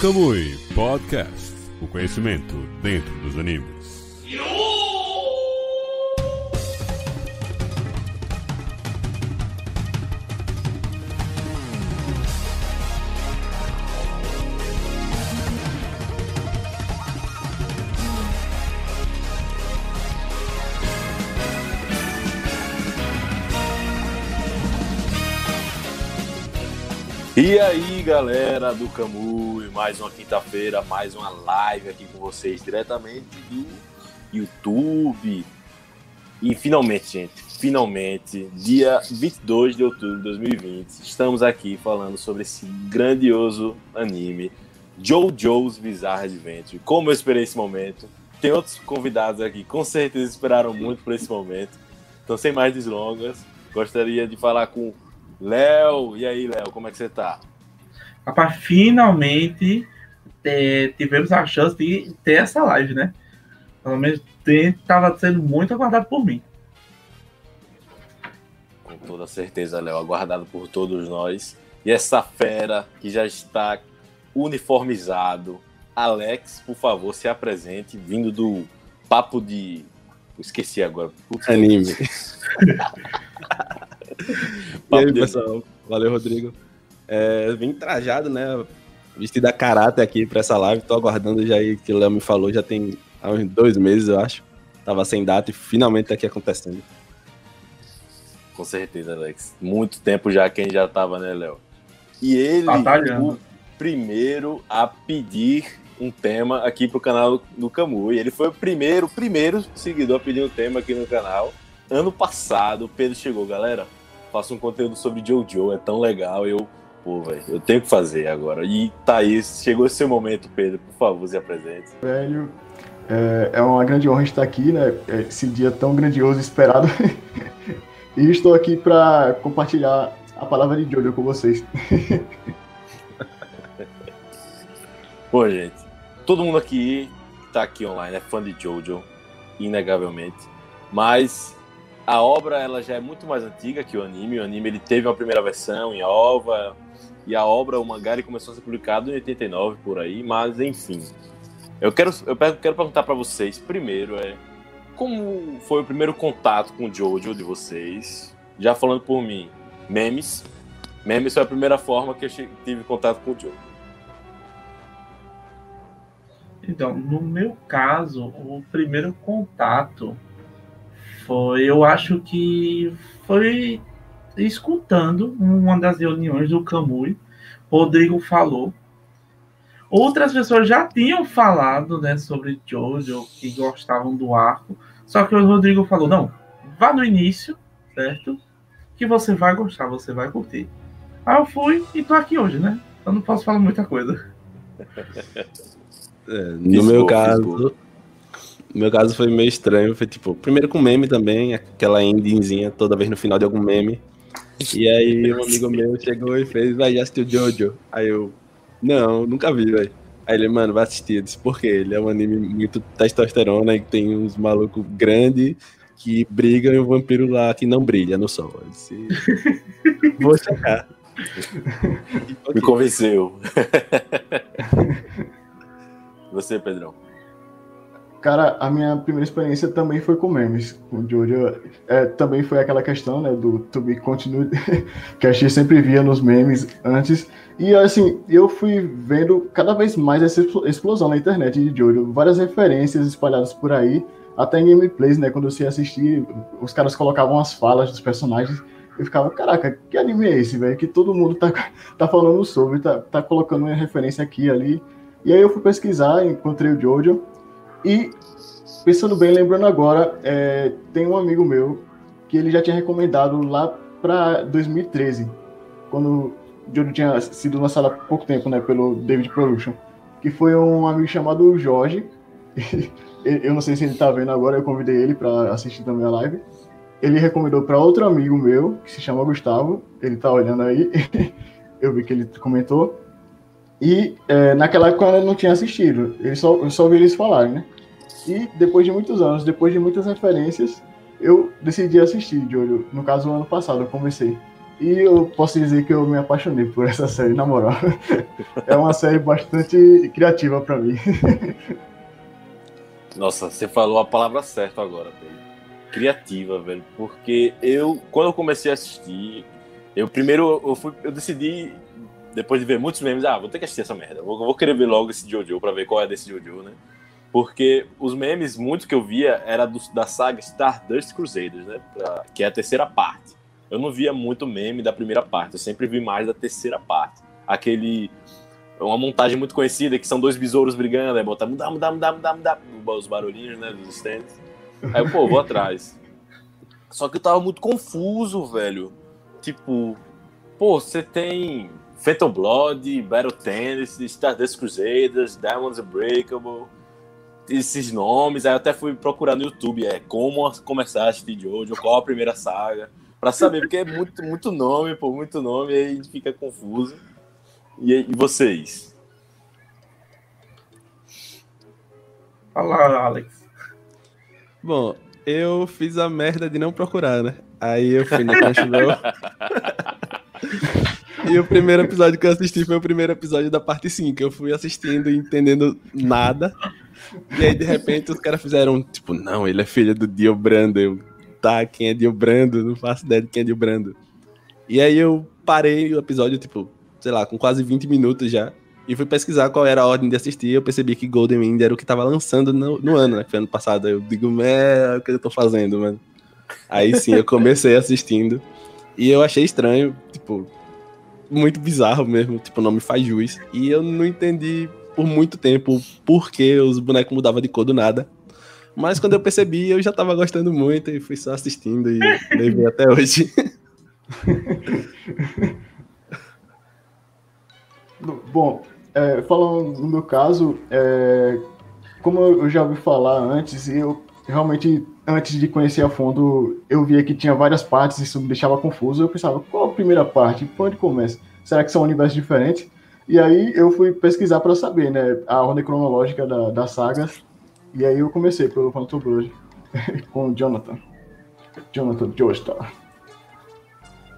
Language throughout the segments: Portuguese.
Kamui Podcast. O conhecimento dentro dos animes. E aí, galera do Camu, mais uma quinta-feira, mais uma live aqui com vocês diretamente do YouTube. E finalmente, gente, finalmente, dia 22 de outubro de 2020, estamos aqui falando sobre esse grandioso anime, JoJo's Bizarre Adventure. Como eu esperei esse momento, tem outros convidados aqui, com certeza esperaram muito por esse momento. Então, sem mais delongas, gostaria de falar com Léo, e aí, Léo, como é que você tá? Rapaz, finalmente é, tivemos a chance de ter essa live, né? Pelo menos estava sendo muito aguardado por mim. Com toda certeza, Léo, aguardado por todos nós. E essa fera que já está uniformizado. Alex, por favor, se apresente, vindo do papo de. Esqueci agora. Putz, Anime. e Papo aí, de- pessoal? Valeu, Rodrigo. É, vim trajado, né? Vestido a caráter aqui pra essa live. Tô aguardando já aí que o Léo me falou. Já tem há uns dois meses, eu acho. Tava sem data e finalmente tá aqui acontecendo. Com certeza, Alex. Muito tempo já que a gente já tava, né, Léo? E ele, Batalhando. o primeiro a pedir um tema aqui pro canal do Camu. E ele foi o primeiro, o primeiro seguidor a pedir um tema aqui no canal. Ano passado, o Pedro chegou, galera. Faço um conteúdo sobre Jojo, é tão legal. Eu, pô, velho, eu tenho que fazer agora. E tá aí, chegou esse seu momento, Pedro. Por favor, se apresente. velho. É, é uma grande honra estar aqui, né? Esse dia tão grandioso esperado. e estou aqui para compartilhar a palavra de Jojo com vocês. Pô, gente, todo mundo aqui tá aqui online é fã de Jojo, inegavelmente. Mas a obra ela já é muito mais antiga que o anime. O anime ele teve uma primeira versão em OVA e a obra, o mangá, ele começou a ser publicado em 89 por aí. Mas enfim, eu quero eu quero perguntar pra vocês primeiro é como foi o primeiro contato com Jojo de vocês? Já falando por mim, memes. Memes foi a primeira forma que eu tive contato com o Jojo. Então, no meu caso, o primeiro contato foi, eu acho que foi escutando uma das reuniões do Camui. Rodrigo falou. Outras pessoas já tinham falado né, sobre Jojo, que gostavam do arco. Só que o Rodrigo falou: não, vá no início, certo? Que você vai gostar, você vai curtir. Aí eu fui e tô aqui hoje, né? Eu não posso falar muita coisa. É, no meu caso. Meu caso foi meio estranho. Foi tipo, primeiro com meme também, aquela endingzinha toda vez no final de algum meme. E aí um amigo meu chegou e fez, vai, já assistiu Jojo? Aí eu, não, nunca vi, velho. Aí ele, mano, vai assistir. Eu disse, por quê? Ele é um anime muito testosterona e tem uns malucos grandes que brigam e um vampiro lá que não brilha no sol. Eu disse, vou checar. Me convenceu. Você, Pedrão. Cara, a minha primeira experiência também foi com memes. Com Jojo é, também foi aquela questão, né, do To Be Continued, que a gente sempre via nos memes antes. E assim, eu fui vendo cada vez mais essa explo- explosão na internet de Jojo. Várias referências espalhadas por aí, até em gameplays, né, quando você assistia, os caras colocavam as falas dos personagens. Eu ficava, caraca, que anime é esse, velho? Que todo mundo tá, tá falando sobre, tá, tá colocando uma referência aqui e ali. E aí eu fui pesquisar, encontrei o Jojo. E pensando bem, lembrando agora, é, tem um amigo meu que ele já tinha recomendado lá para 2013, quando o Jojo tinha sido lançado há pouco tempo, né, pelo David Production, que foi um amigo chamado Jorge. eu não sei se ele tá vendo agora, eu convidei ele para assistir também a live. Ele recomendou para outro amigo meu, que se chama Gustavo, ele tá olhando aí, eu vi que ele comentou. E é, naquela época eu não tinha assistido, ele só, eu só ouvi eles falarem, né? E depois de muitos anos, depois de muitas referências, eu decidi assistir, Jojo. No caso, ano passado eu comecei. E eu posso dizer que eu me apaixonei por essa série, na moral. É uma série bastante criativa para mim. Nossa, você falou a palavra certa agora, Pedro. Criativa, velho. Porque eu, quando eu comecei a assistir, eu primeiro eu, fui, eu decidi, depois de ver muitos memes, ah, vou ter que assistir essa merda. Vou, vou querer ver logo esse Jojo pra ver qual é desse Jojo, né? Porque os memes, muito que eu via, era do, da saga Stardust Crusaders, né? Pra, que é a terceira parte. Eu não via muito meme da primeira parte, eu sempre vi mais da terceira parte. Aquele uma montagem muito conhecida, que são dois besouros brigando, aí bota mudar, mudar, mudar, mudar, mudar, os barulhinhos, né, dos stands. Aí eu, pô, vou atrás. Só que eu tava muito confuso, velho. Tipo, pô, você tem Phantom Blood, Battle Tennis, Stardust Crusaders, Diamonds Unbreakable, esses nomes. Aí eu até fui procurar no YouTube, é, como começar a assistir Jojo, qual a primeira saga, pra saber, porque é muito, muito nome, pô, muito nome, aí a gente fica confuso. E, e vocês? Fala, Alex. Bom, eu fiz a merda de não procurar, né? Aí eu fui no Crunchyroll. e o primeiro episódio que eu assisti foi o primeiro episódio da parte 5. Eu fui assistindo e entendendo nada. E aí, de repente, os caras fizeram, tipo, não, ele é filho do Dio Brando. Eu, tá, quem é Dio Brando? Não faço ideia de quem é Dio Brando. E aí eu parei o episódio, tipo, sei lá, com quase 20 minutos já. E fui pesquisar qual era a ordem de assistir. Eu percebi que Golden Wind era o que tava lançando no, no ano, né? Que foi ano passado. Eu digo, é, o que eu tô fazendo, mano? Aí sim, eu comecei assistindo. E eu achei estranho, tipo, muito bizarro mesmo. Tipo, não me faz jus. E eu não entendi por muito tempo por que os bonecos mudavam de cor do nada. Mas quando eu percebi, eu já tava gostando muito e fui só assistindo e levei até hoje. Bom, é, falando no meu caso, é, como eu já ouvi falar antes, eu realmente, antes de conhecer a fundo, eu via que tinha várias partes, isso me deixava confuso. Eu pensava, qual a primeira parte? Por onde começa? Será que são universos diferentes? E aí eu fui pesquisar para saber, né, a ordem cronológica da, das sagas. E aí eu comecei pelo Phantom Blood com o Jonathan. Jonathan Joestar.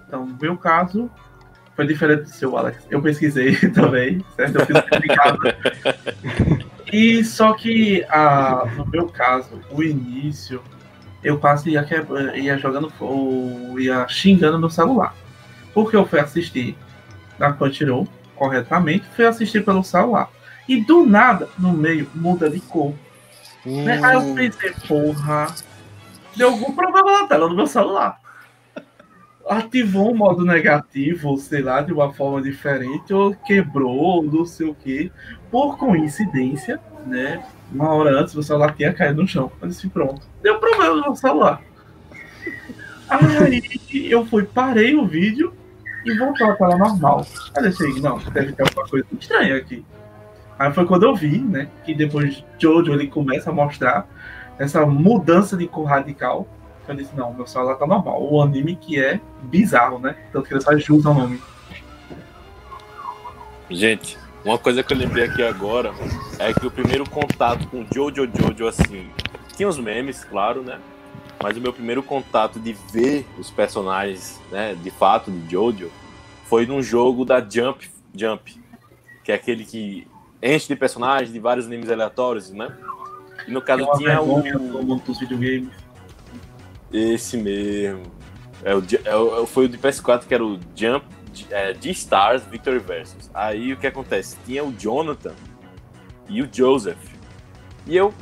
Então, no meu caso, foi diferente do seu, Alex. Eu pesquisei também, certo? Eu fiz um E só que, ah, no meu caso, o início, eu quase ia, ia jogando, ou ia xingando no celular. Porque eu fui assistir na Crunchyroll, corretamente, fui assistir pelo celular. E do nada, no meio, muda de cor. Hum. Né? Aí eu pensei, porra, deu algum problema na tela do meu celular ativou um modo negativo, sei lá, de uma forma diferente, ou quebrou, não sei o que. Por coincidência, né? Uma hora antes o celular tinha caído no chão. Eu disse, pronto, deu problema no celular. Aí eu fui, parei o vídeo e voltou a tela normal. Aí eu disse, não, deve ter alguma coisa estranha aqui. Aí foi quando eu vi, né, que depois Jojo ele começa a mostrar essa mudança de cor radical eu disse, não, meu celular tá normal. O anime que é bizarro, né? Tanto que ele faz jus ao nome. Gente, uma coisa que eu lembrei aqui agora é que o primeiro contato com Jojo Jojo, assim, tinha os memes, claro, né? Mas o meu primeiro contato de ver os personagens, né, de fato, de Jojo, foi num jogo da Jump, Jump, que é aquele que enche de personagens de vários animes aleatórios, né? E no caso tinha o. mundo dos videogames. Esse mesmo. É o, é o, foi o de PS4 que era o Jump é, G-Stars Victory Versus. Aí o que acontece? Tinha o Jonathan e o Joseph. E eu,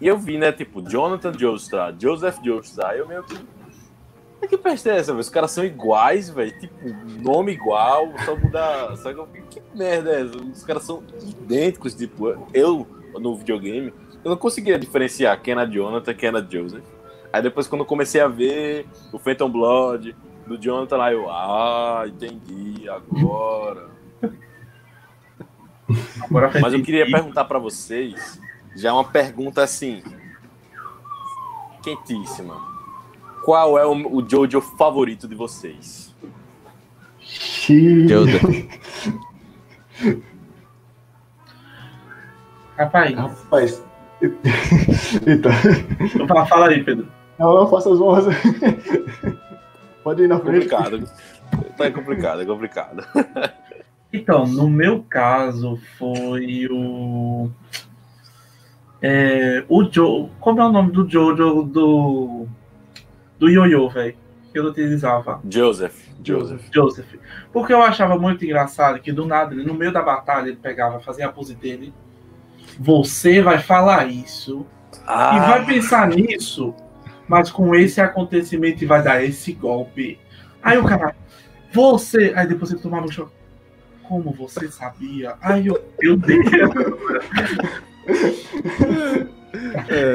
e eu vi, né? Tipo, Jonathan Joestar, Joseph Joestar. Eu meio que. Que peste é essa, velho? Os caras são iguais, velho. Tipo, nome igual, só muda. Só que, que merda é essa? Os caras são idênticos, tipo, eu no videogame, eu não conseguia diferenciar quem era Jonathan e quem era Joseph. Aí depois, quando eu comecei a ver o Phantom Blood, do Jonathan lá, eu, ah, entendi, agora. agora Mas eu queria perguntar para vocês, já uma pergunta assim, quentíssima. Qual é o, o Jojo favorito de vocês? Jojo. Rapaz. Rapaz. Eita. Fala aí, Pedro. Não, não faça as honras. Pode ir na frente. Complicado. é complicado, é complicado. Então, no meu caso, foi o. É, o Joe. Como é o nome do Jojo do. Do Yoyo, velho? Que eu utilizava. Joseph. Joseph. Joseph. Porque eu achava muito engraçado que do nada, ele, no meio da batalha, ele pegava, fazia a pose dele. Você vai falar isso e Ah, vai pensar nisso, mas com esse acontecimento e vai dar esse golpe. Aí o cara, você. Aí depois ele tomava um choque. Como você sabia? Ai, eu, meu Deus.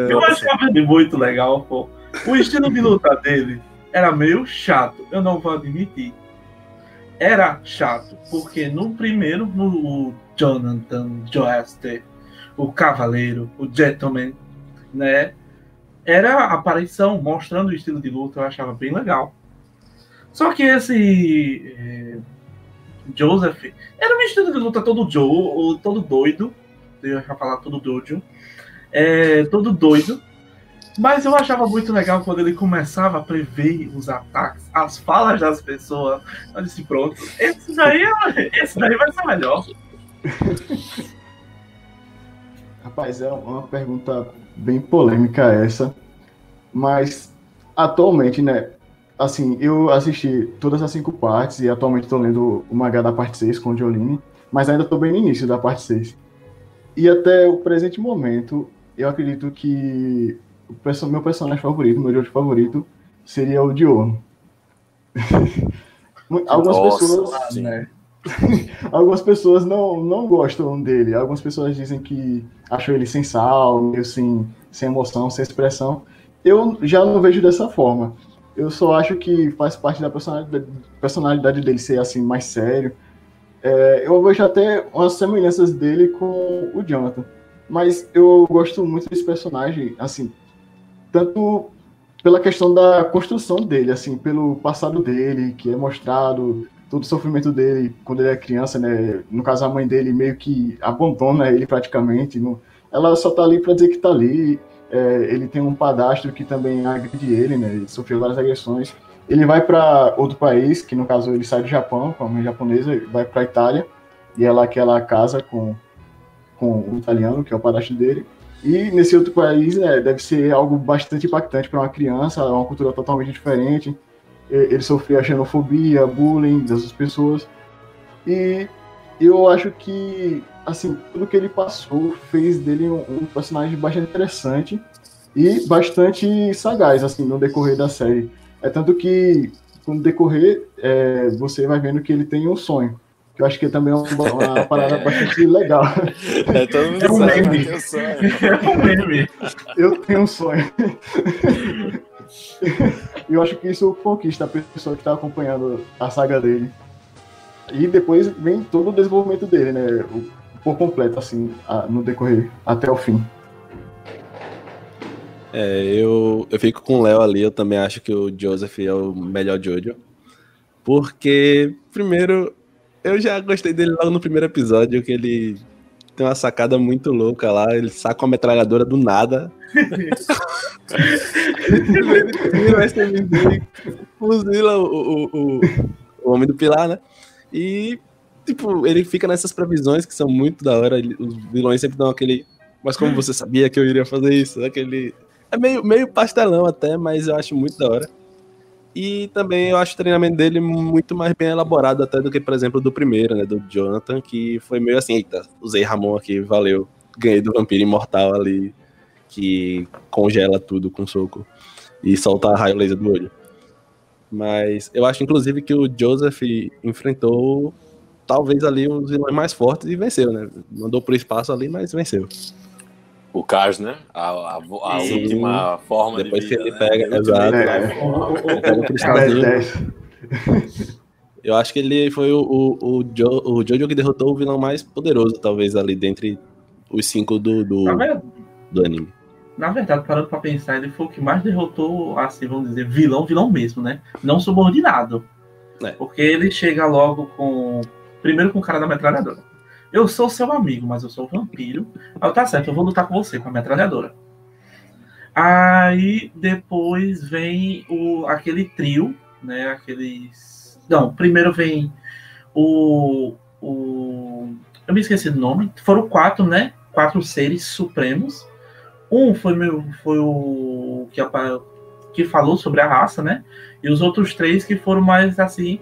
Eu achava ele muito legal, pô. O estilo de luta dele era meio chato, eu não vou admitir. Era chato, porque no primeiro, o Jonathan Joester, o Cavaleiro, o Gentleman, né? Era a aparição mostrando o estilo de luta, eu achava bem legal. Só que esse eh, Joseph era um estilo de luta todo Joe, todo doido. Eu ia falar todo dojo. É, todo doido. Mas eu achava muito legal quando ele começava a prever os ataques, as falas das pessoas. Eu disse, pronto, esse daí, é- esse daí vai ser melhor. Rapaz, é uma pergunta bem polêmica essa, mas atualmente, né, assim, eu assisti todas as cinco partes e atualmente estou lendo o mangá da parte 6 com o Jolene, mas ainda estou bem no início da parte 6. E até o presente momento, eu acredito que o meu personagem favorito, meu jogo favorito, seria o Diono. Algumas Nossa, pessoas né? Algumas pessoas não, não gostam dele. Algumas pessoas dizem que acham ele sem sal, meio sem, sem emoção, sem expressão. Eu já não vejo dessa forma. Eu só acho que faz parte da personalidade, personalidade dele ser assim mais sério. É, eu vejo até umas semelhanças dele com o Jonathan. Mas eu gosto muito desse personagem, assim, tanto pela questão da construção dele, assim, pelo passado dele, que é mostrado, todo o sofrimento dele quando ele é criança, né? No caso, a mãe dele meio que abandona ele praticamente. Não, ela só tá ali para dizer que tá ali. É, ele tem um padastro que também agride ele, né? Ele sofreu várias agressões. Ele vai para outro país, que no caso ele sai do Japão com a mãe japonesa, vai para Itália e é lá que ela casa com com o italiano, que é o padastro dele. E nesse outro país, né, deve ser algo bastante impactante para uma criança, é uma cultura totalmente diferente ele sofria xenofobia, bullying outras pessoas. E eu acho que, assim, tudo que ele passou fez dele um, um personagem bastante interessante e bastante sagaz, assim, no decorrer da série. É tanto que, no decorrer, é, você vai vendo que ele tem um sonho. Que eu acho que também é uma, uma parada bastante legal. É, todo mundo É um sabe, meme. eu sou. É um meme. Eu tenho um sonho. Eu acho que isso conquista a pessoa que está acompanhando a saga dele. E depois vem todo o desenvolvimento dele, né? O- Por completo, assim, no decorrer, até o fim. É, eu, eu fico com o Léo ali, eu também acho que o Joseph é o melhor Jojo. Porque, primeiro, eu já gostei dele logo no primeiro episódio, que ele tem uma sacada muito louca lá, ele saca uma metralhadora do nada. ele tira o SMG fuzila o, o, o, o Homem do Pilar, né? E, tipo, ele fica nessas previsões que são muito da hora, os vilões sempre dão aquele... Mas como você sabia que eu iria fazer isso? Aquele... É meio, meio pastelão até, mas eu acho muito da hora. E também eu acho o treinamento dele muito mais bem elaborado até do que, por exemplo, do primeiro, né? Do Jonathan, que foi meio assim, eita, usei Ramon aqui, valeu. Ganhei do vampiro imortal ali, que congela tudo com soco e solta raio laser do olho. Mas eu acho, inclusive, que o Joseph enfrentou talvez ali os vilões mais fortes e venceu, né? Mandou pro espaço ali, mas venceu. O Cars, né? A, a, a Sim. última forma Depois de que vida, ele né? pega, exato. É. Life Form. Ele pega o É, cristalzinho. 10. Eu acho que ele foi o, o, o, jo, o Jojo que derrotou o vilão mais poderoso, talvez, ali dentre os cinco do, do, Na, ver- do anime. na verdade, parando pra pensar, ele foi o que mais derrotou, assim, vamos dizer, vilão, vilão mesmo, né? Não subordinado. É. Porque ele chega logo com. Primeiro com o cara da metralhadora. Eu sou seu amigo, mas eu sou vampiro. Aí eu, tá certo, eu vou lutar com você, com a metralhadora. Aí depois vem o, aquele trio, né? Aqueles Não, primeiro vem o, o. Eu me esqueci do nome. Foram quatro, né? Quatro seres supremos. Um foi, meu, foi o que, que falou sobre a raça, né? E os outros três que foram mais assim.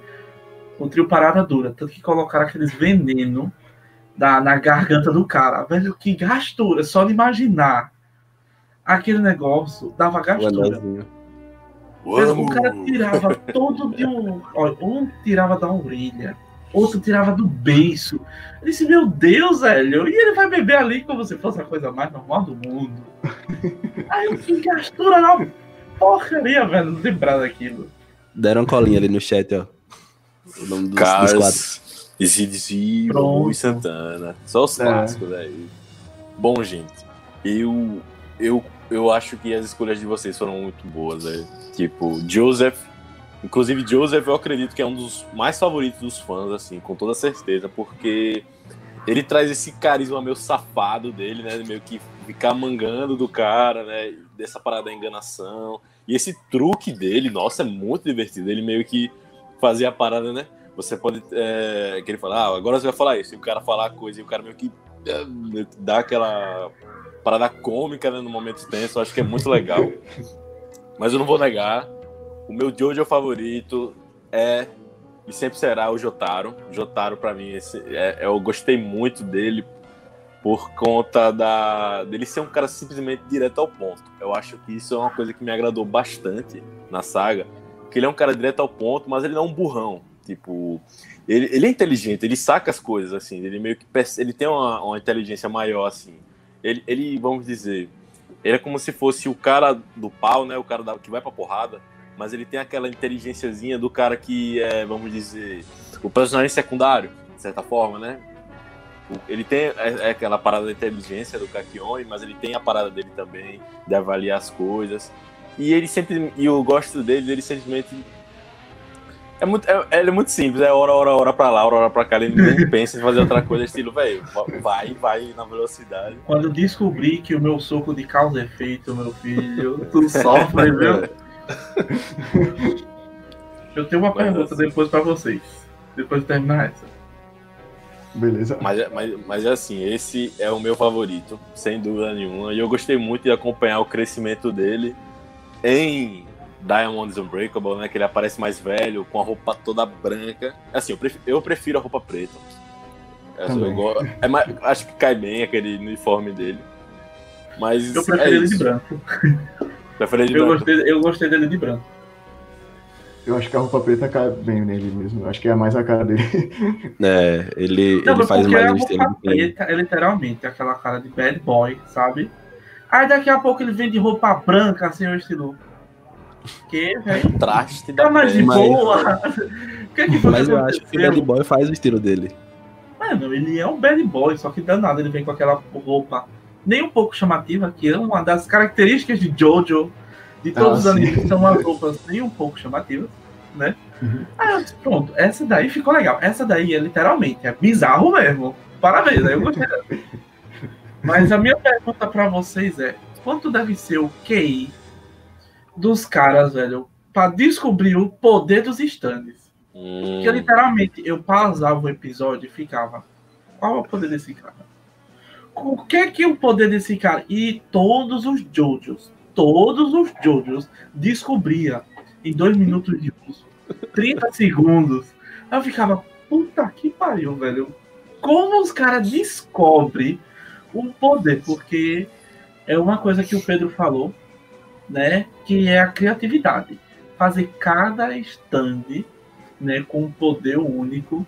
O trio parada dura. Tanto que colocaram aqueles veneno da, na garganta do cara. Velho, que gastura. Só de imaginar aquele negócio dava gastura. O cara tirava todo de um. Olha, um tirava da orelha, outro tirava do beiço. Eu disse, meu Deus, velho, e ele vai beber ali como se fosse a coisa mais normal do mundo. Aí eu fiquei gastura na porcaria, velho, não lembrar daquilo. Deram colinha ali no chat, ó. O nome dos, Cars, dos quadros. ZZ, e Santana. Só os é. clássicos, velho. Bom, gente, eu, eu eu acho que as escolhas de vocês foram muito boas, velho. Tipo, Joseph. Inclusive, Joseph eu acredito que é um dos mais favoritos dos fãs, assim, com toda certeza, porque ele traz esse carisma meio safado dele, né? Meio que ficar mangando do cara, né? Dessa parada da enganação. E esse truque dele, nossa, é muito divertido. Ele meio que fazia a parada, né? Você pode. É, que ele fala, ah, agora você vai falar isso. E o cara falar a coisa e o cara meio que é, dá aquela parada cômica né, no momento tenso, acho que é muito legal. Mas eu não vou negar, o meu Jojo favorito é e sempre será o Jotaro. Jotaro, para mim, esse, é, eu gostei muito dele por conta da dele ser um cara simplesmente direto ao ponto. Eu acho que isso é uma coisa que me agradou bastante na saga, que ele é um cara direto ao ponto, mas ele não é um burrão. Tipo, ele, ele é inteligente, ele saca as coisas assim, ele meio que ele tem uma, uma inteligência maior assim. Ele, ele, vamos dizer, ele é como se fosse o cara do pau, né? O cara da, que vai pra porrada, mas ele tem aquela inteligênciazinha do cara que é, vamos dizer, o personagem secundário, de certa forma, né? Ele tem é, é aquela parada da inteligência do Kakione, mas ele tem a parada dele também, de avaliar as coisas. E ele sempre, e eu gosto dele, ele simplesmente é muito, é, ele é muito simples, é hora, hora, hora pra lá, hora, hora pra cá. Ele nem pensa em fazer outra coisa, estilo, velho, vai, vai na velocidade. Quando descobri que o meu soco de causa é feito, meu filho, tu sofre, viu? Eu tenho uma pergunta assim. depois pra vocês, depois de terminar essa. Beleza. Mas, mas, mas assim, esse é o meu favorito, sem dúvida nenhuma. E eu gostei muito de acompanhar o crescimento dele em Diamonds Unbreakable, né? Que ele aparece mais velho, com a roupa toda branca. Assim, eu prefiro, eu prefiro a roupa preta. Eu é mais, acho que cai bem aquele uniforme dele. Mas eu prefiro é ele de branco. Prefiro ele de eu branco. Gostei, eu gostei dele de branco. Eu acho que a roupa preta cai bem nele mesmo. Eu acho que é mais a cara dele. É, ele, Não, ele faz mais um estilo preta é literalmente aquela cara de bad boy, sabe? Aí daqui a pouco ele vem de roupa branca, assim, o estilo. Que, velho? Traste tá mais de boa. que é que Mas eu acho que o Bad Boy faz o estilo dele. Mano, ele é um bad boy, só que danado, ele vem com aquela roupa nem um pouco chamativa, que é uma das características de Jojo, de todos ah, os animes, são as roupas nem um pouco chamativas, né? Uhum. Aí eu disse, pronto, essa daí ficou legal. Essa daí é literalmente, é bizarro mesmo. Parabéns, aí eu gostei Mas a minha pergunta para vocês é: quanto deve ser o QI dos caras, velho, para descobrir o poder dos stands. Hum. Porque literalmente eu pausava o episódio e ficava. Qual é o poder desse cara? O que é que é o poder desse cara? E todos os Jojos, todos os Jojos descobria em dois minutos de uso, 30 segundos. Eu ficava, puta que pariu, velho. Como os caras descobrem o poder? Porque é uma coisa que o Pedro falou né, que é a criatividade. Fazer cada stand né, com um poder único.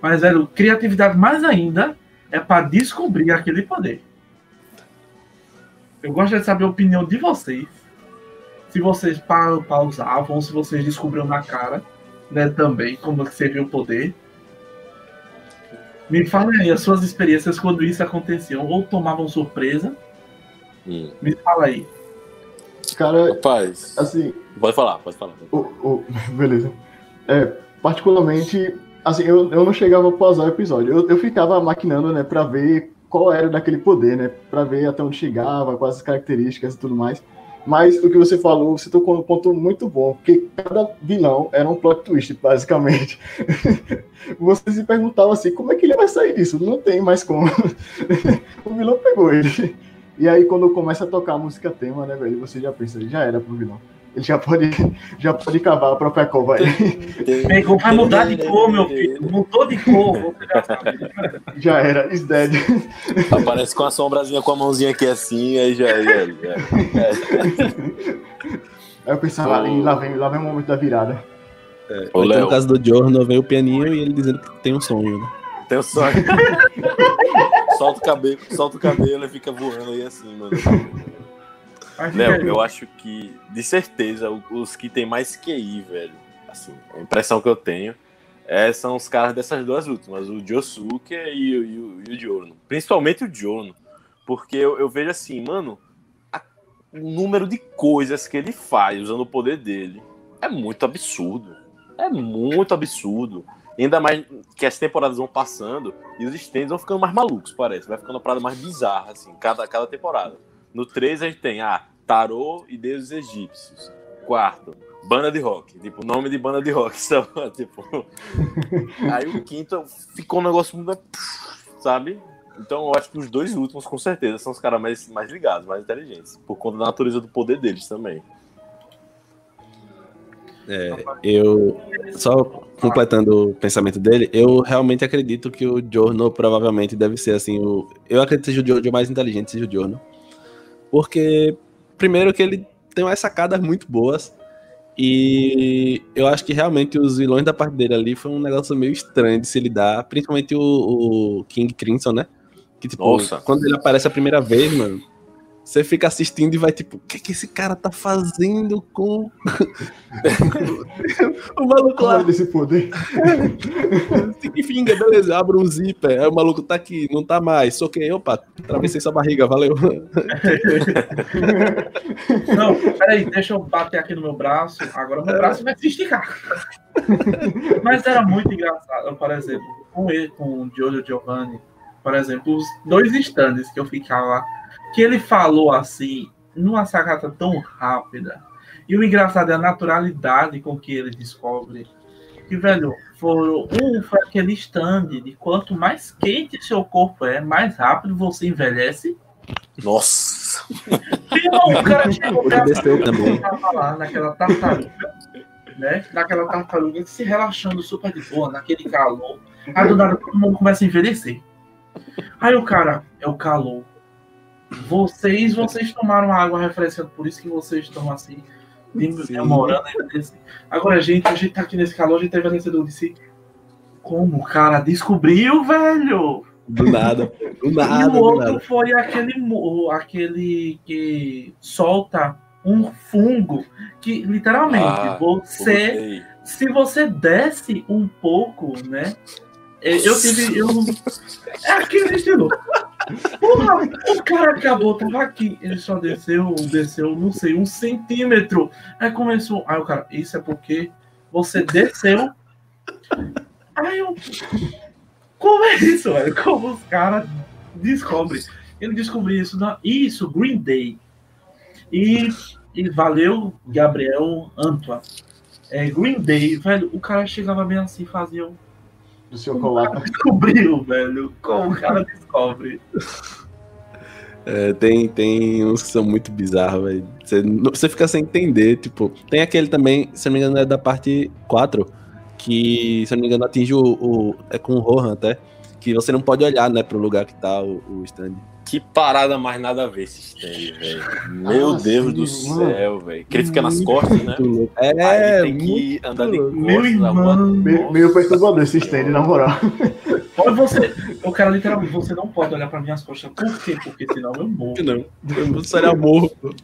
Mas, velho, criatividade mais ainda é para descobrir aquele poder. Eu gostaria de saber a opinião de vocês. Se vocês pausavam, se vocês descobriram na cara, né, também, como que você viu o poder. Me falem aí as suas experiências quando isso acontecia, ou tomavam surpresa. Hum. Me fala aí. Cara, Rapaz, assim. Pode falar, pode falar. O, o, beleza. É, particularmente, assim, eu, eu não chegava a pausar o episódio. Eu, eu ficava maquinando, né, pra ver qual era daquele poder, né? Pra ver até onde chegava, quais as características e tudo mais. Mas o que você falou, você tocou um ponto muito bom, porque cada vilão era um plot twist, basicamente. você se perguntava assim, como é que ele vai sair disso? Não tem mais como. o vilão pegou ele. E aí, quando começa a tocar a música tema, né, velho, você já pensa, já era pro vilão. Ele já pode, já pode cavar a própria cova aí. Pegou, vai mudar de cor, meu filho. Mudou de cor. Já era, is dead. Aparece com a sombrazinha com a mãozinha aqui assim, aí já, já, já. Aí eu pensava. "Ih, lá vem, lá vem o momento da virada. É, Ô, então, no caso do Giorno, vem o pianinho e ele dizendo que tem um sonho, né? Tem o sonho. solta o cabelo, solta o cabelo e fica voando aí assim, mano. Léo, eu acho que, de certeza, os que tem mais QI, velho, assim, a impressão que eu tenho, é, são os caras dessas duas últimas, o Josuke e, o- e, o- e o Giorno. Principalmente o Giorno. Porque eu, eu vejo assim, mano, a- o número de coisas que ele faz usando o poder dele é muito absurdo. É muito absurdo. Ainda mais que as temporadas vão passando e os stands vão ficando mais malucos, parece. Vai ficando uma parada mais bizarra, assim, cada, cada temporada. No 3 a gente tem, ah, Tarô e Deuses Egípcios. Quarto, banda de rock. Tipo, nome de banda de rock, sabe? Tipo... Aí o quinto ficou um negócio muito... Sabe? Então eu acho que os dois últimos, com certeza, são os caras mais, mais ligados, mais inteligentes. Por conta da natureza do poder deles também. Eu, só completando o pensamento dele, eu realmente acredito que o Giorno provavelmente deve ser assim, o, eu acredito que seja o Giorno mais inteligente, seja o Giorno. Porque, primeiro que ele tem umas sacadas muito boas, e eu acho que realmente os vilões da parte dele ali foi um negócio meio estranho de se lidar, principalmente o, o King Crimson, né? Que, tipo, Nossa. quando ele aparece a primeira vez, mano, você fica assistindo e vai tipo, o que, que esse cara tá fazendo com o maluco lá? desse poder? Stick finger, beleza, abre um zíper. Aí o maluco tá aqui, não tá mais. Soquei, opa, atravessei sua barriga, valeu. Não, peraí, deixa eu bater aqui no meu braço. Agora meu braço vai se esticar. Mas era muito engraçado, por exemplo, com ele, com o Giorgio Giovanni, por exemplo, os dois stands que eu ficava lá, que ele falou assim, numa sacada tão rápida. E o engraçado é a naturalidade com que ele descobre. Que, velho, foram, um foi aquele stand de quanto mais quente seu corpo é, mais rápido você envelhece. Nossa! Não, o cara chegou também. tava lá naquela tartaruga, né? Naquela tartaruga se relaxando super de boa, naquele calor. Aí do nada todo mundo começa a envelhecer. Aí o cara, é o calor. Vocês, vocês tomaram água referenciando, por isso que vocês estão assim, dem- Sim. demorando a envelhecer. Agora, gente, a gente tá aqui nesse calor, a gente tá envelhecendo. Eu disse, como o cara descobriu, velho? Do nada, do E nada, o do outro nada. foi aquele, aquele que solta um fungo que literalmente Ah, você, Voltei. se você desce um pouco, né? é, Eu tive, eu é aquele estilo. O cara acabou, tava aqui, ele só desceu, desceu, não sei, um centímetro. Aí começou, aí o cara, isso é porque você desceu. Aí eu, como é isso, velho? Como os caras descobrem? Ele descobriu isso na. Isso, Green Day. E, e valeu, Gabriel Antoine. É, Green Day, velho, o cara chegava bem assim, fazia um. Do seu colato. Descobriu, velho. Como o cara descobre? É, tem, tem uns que são muito bizarros, velho. Você, fica sem entender, tipo. Tem aquele também, se eu não me engano, é da parte 4, que, se eu não me engano, atinge o. o- é com o Rohan até. Que você não pode olhar, né, pro lugar que tá o, o stand. Que parada mais nada a ver esse stand, velho. Meu Ah, Deus do mano. céu, velho. Que ele fica nas costas, né? É, Aí tem que andar de. Meu costas. alguma- irmão. Meio, meio perturbador esse stand, na moral. Olha você. O cara literalmente, você não pode olhar pra minhas costas. Por quê? Porque senão eu morro. não. Eu seria morto.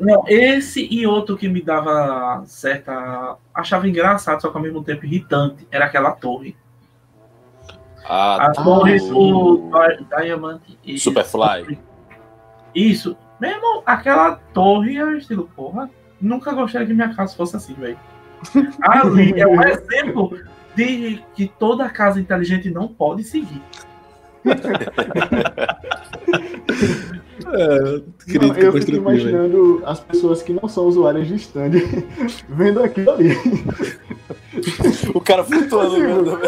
Não, esse e outro que me dava certa. Achava engraçado, só que ao mesmo tempo irritante, era aquela torre. A torre o- do Di- Diamond e. Superfly. Isso. Mesmo aquela torre é o estilo, porra. Nunca gostaria que minha casa fosse assim, velho. Ali é um exemplo de que toda casa inteligente não pode seguir. É, Não, eu fico imaginando as pessoas que não são usuárias de stand vendo aquilo ali. O cara flutuando. Possível. né?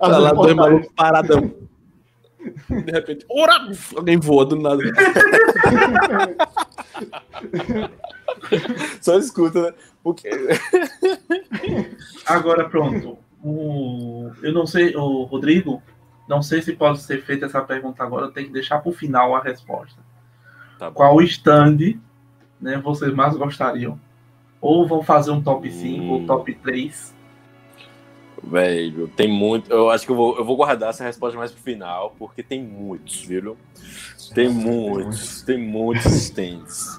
As Tá lá dois malucos paradão. De repente, ora! Alguém voa do nada. Só escuta, né? Porque... Agora pronto. O, eu não sei, o Rodrigo, não sei se pode ser feita essa pergunta agora, eu tenho que deixar para o final a resposta. Tá. Qual stand né, vocês mais gostariam? Ou vão fazer um top 5 Hum. ou top 3? Velho, tem muito. Eu acho que eu vou, eu vou guardar essa resposta mais pro final, porque tem muitos, viu? Tem muitos, tem muitos stands.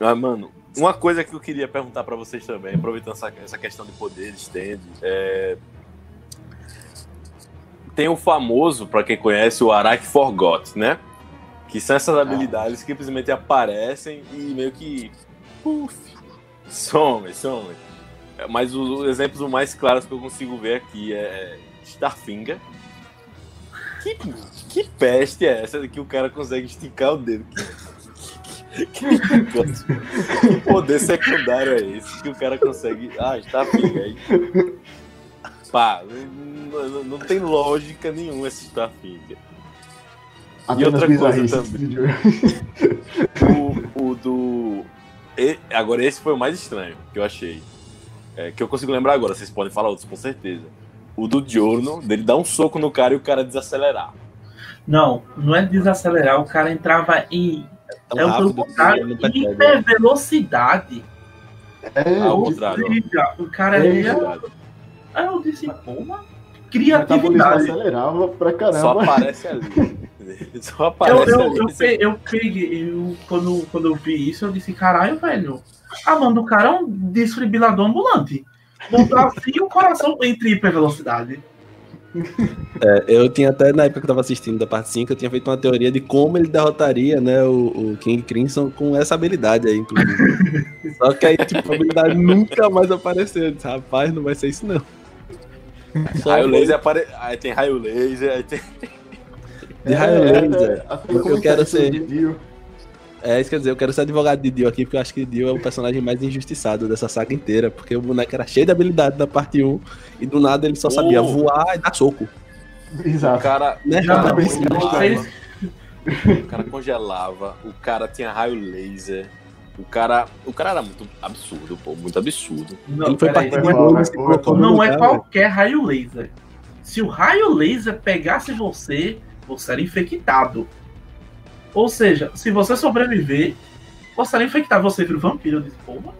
Ah, mano, uma coisa que eu queria perguntar pra vocês também, aproveitando essa, essa questão de poder de stand, é... tem o famoso, pra quem conhece, o Araki Forgot, né? Que são essas habilidades que simplesmente aparecem e meio que. Puf, some, some. Mas os, os exemplos mais claros que eu consigo ver aqui é Starfinger. Que, que peste é essa que o cara consegue esticar o dedo? Que, que, que poder secundário é esse que o cara consegue. Ah, Starfinger. Aí, pá, não, não- não tem lógica nenhuma esse Starfinger. Apenas outra coisa bizarrices. o, o do. e- agora, esse foi o mais estranho que eu achei. É, que eu consigo lembrar agora, vocês podem falar outros com certeza. O do Giorno, dele dar um soco no cara e o cara desacelerar. Não, não é desacelerar, o cara entrava em. Tão é o rápido pelo que contrário, não percebe. hipervelocidade. É, Ao contrário. o cara É. Aí eu disse, pô, uma o metabolismo criatividade. acelerava pra Só caramba. aparece ali. Só Eu, aparece eu, ali. eu, pe- eu peguei, eu, quando, quando eu vi isso, eu disse, caralho, velho, a mão do cara é um desfibrilador ambulante. Botar assim o coração entre hipervelocidade. É, eu tinha até, na época que eu tava assistindo da parte 5, eu tinha feito uma teoria de como ele derrotaria, né, o, o King Crimson com essa habilidade aí, inclusive. Só que aí, tipo, a habilidade nunca mais apareceu. Eu disse, rapaz, não vai ser isso não. Só Raio laser apare... Aí tem raio laser, aí tem. De raio laser. até porque eu comentário quero ser- Dio. É, isso quer dizer, eu quero ser advogado de Dio aqui, porque eu acho que Dio é o personagem mais injustiçado dessa saga inteira, porque o boneco era cheio de habilidade na parte 1, e do nada ele só sabia Oh. voar e dar soco. O Exato. cara, Né? Não, tá escrachado. o cara congelava, o cara tinha raio laser. O cara, o cara era muito absurdo, pô, muito absurdo. Não, ele foi partido de falar, novo no não é qualquer raio laser. Se o raio laser pegasse você, você era infectado. Ou seja, se você sobreviver, você era infectado. Você vira um vampiro. Eu disse, porra.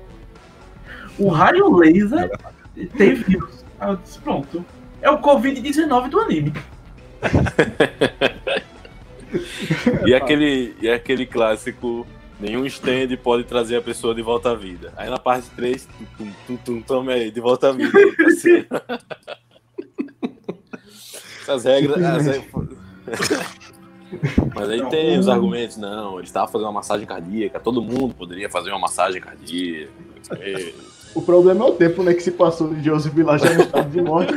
O raio laser tem vírus. Aí eu disse, pronto. É o Covid-19 do anime. E aquele, e aquele clássico, nenhum stand pode trazer a pessoa de volta à vida. Aí na parte 3, tum, tum, tum, tome aí, de volta à vida. Essas regras. as regras- Mas aí tem os argumentos, não, ele estava fazendo uma massagem cardíaca, todo mundo poderia fazer uma massagem cardíaca. É, O problema é o tempo né, que se passou de Joseph já no estado de morte.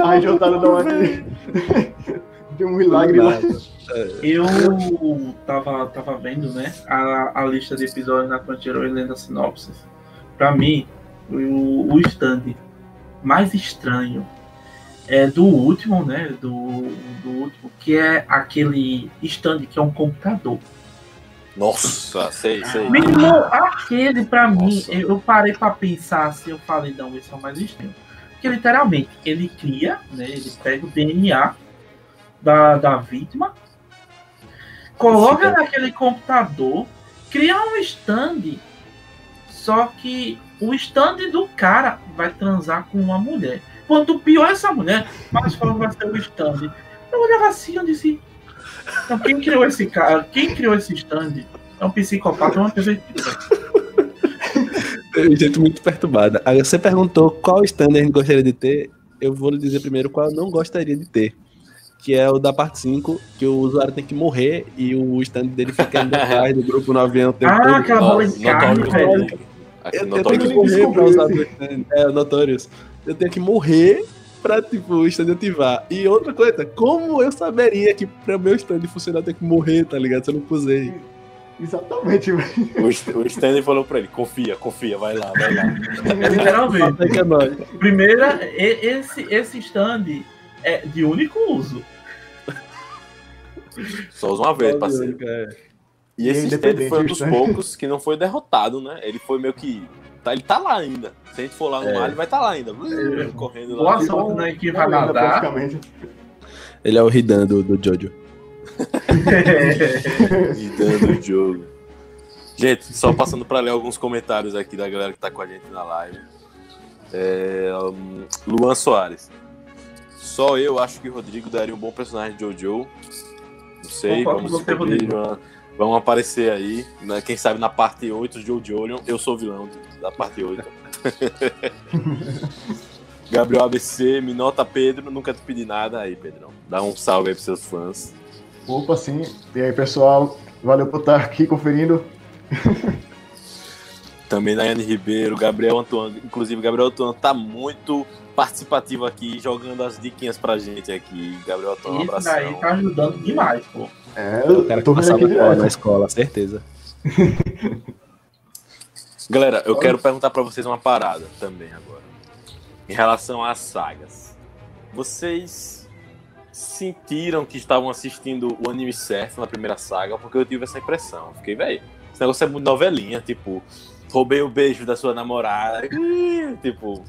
Aí juntaram da uma de, de um milagre lá. Eu tava, tava vendo, né, a, a lista de episódios na Crunchyroll e lendo a sinopse. Pra mim, o, o stand mais estranho é do último, né, do, do último, que é aquele stand que é um computador. Nossa, sei, sei. Mesmo aquele, pra mim, Nossa. eu, eu parei pra pensar assim, eu falei, não, esse é o mais estranho. Porque literalmente, ele cria, né, ele pega o DNA da, da vítima, coloca naquele computador, cria um stand, só que o stand do cara vai transar com uma mulher. Quanto pior essa mulher, mais forte vai ser o stand. Eu olhava assim, eu disse, então, quem criou esse cara? Quem criou esse stand? É um psicopata, é uma coisa. Tem gente muito perturbada. Você perguntou qual stand a gente gostaria de ter. Eu vou lhe dizer primeiro qual eu não gostaria de ter. Que é o da parte 5, que o usuário tem que morrer e o stand dele fica indo atrás do grupo no avião o tempo Ah, todo. aquela bola de carne, velho. Eu, eu tenho que morrer pra usar o stand. É, Notorious. Eu tenho que morrer pra, tipo, o stand ativar. E outra coisa, como eu saberia que pra meu stand funcionar eu tenho que morrer, tá ligado? Se eu não pusei. Exatamente, velho. O, St- o Stanley falou pra ele: confia, confia, vai lá, vai lá. Literalmente. Até que é. Primeira, esse, esse stand é de único uso. Só usa uma vez, parceiro. É. E esse é stand foi um dos poucos que não foi derrotado, né? Ele foi meio que. Tá, ele tá lá ainda. Se a gente for lá no É. mar, ele vai estar lá ainda. Uh, correndo lá. assunto né, que vai nadar. praticamente. Ele é o Ridan do, do Jojo. E dando o jogo. Gente, só passando pra ler alguns comentários aqui da galera que tá com a gente na live. É, um, Luan Soares. Só eu acho que o Rodrigo daria um bom personagem de Jojo. Não sei, Concordo vamos descobrir. Vamos aparecer aí. né? Quem sabe na parte 8 de Jojo. Eu sou o vilão da parte 8. Gabriel ABC, Minota Pedro, nunca te pedi nada aí, Pedrão. Dá um salve aí pros seus fãs. Opa, sim. E aí, pessoal, valeu por estar aqui conferindo. Também Nayane Ribeiro, Gabriel Antoine. Inclusive, Gabriel Antoine tá muito participativo aqui, jogando as diquinhas pra gente aqui. Gabriel Antoine, um Isso abração. daí tá ajudando demais, pô. É, cara eu que tô vendo aqui na escola, certeza. Galera, eu quero perguntar pra vocês uma parada também agora. Em relação às sagas. Vocês sentiram que estavam assistindo o anime certo na primeira saga? Porque eu tive essa impressão. Fiquei, velho, esse negócio é muito novelinha, tipo, roubei o beijo da sua namorada. Tipo, o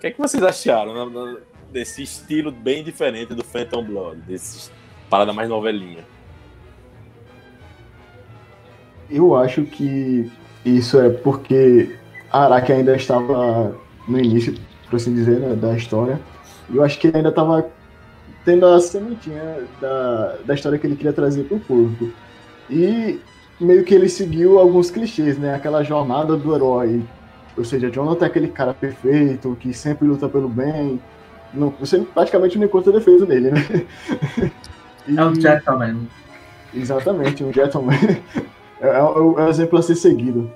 que é que vocês acharam desse estilo bem diferente do Phantom Blood? Desse parada mais novelinha? Eu acho que isso é porque a Araki ainda estava no início, por assim dizer, né, da história. E eu acho que ele ainda estava tendo a sementinha da, da história que ele queria trazer para o público. E meio que ele seguiu alguns clichês, né? Aquela jornada do herói. Ou seja, Jonathan é aquele cara perfeito, que sempre luta pelo bem. Não, você praticamente não encontra defeito nele, né? É um E- gentleman. Exatamente, um gentleman é, é o é o exemplo a ser seguido.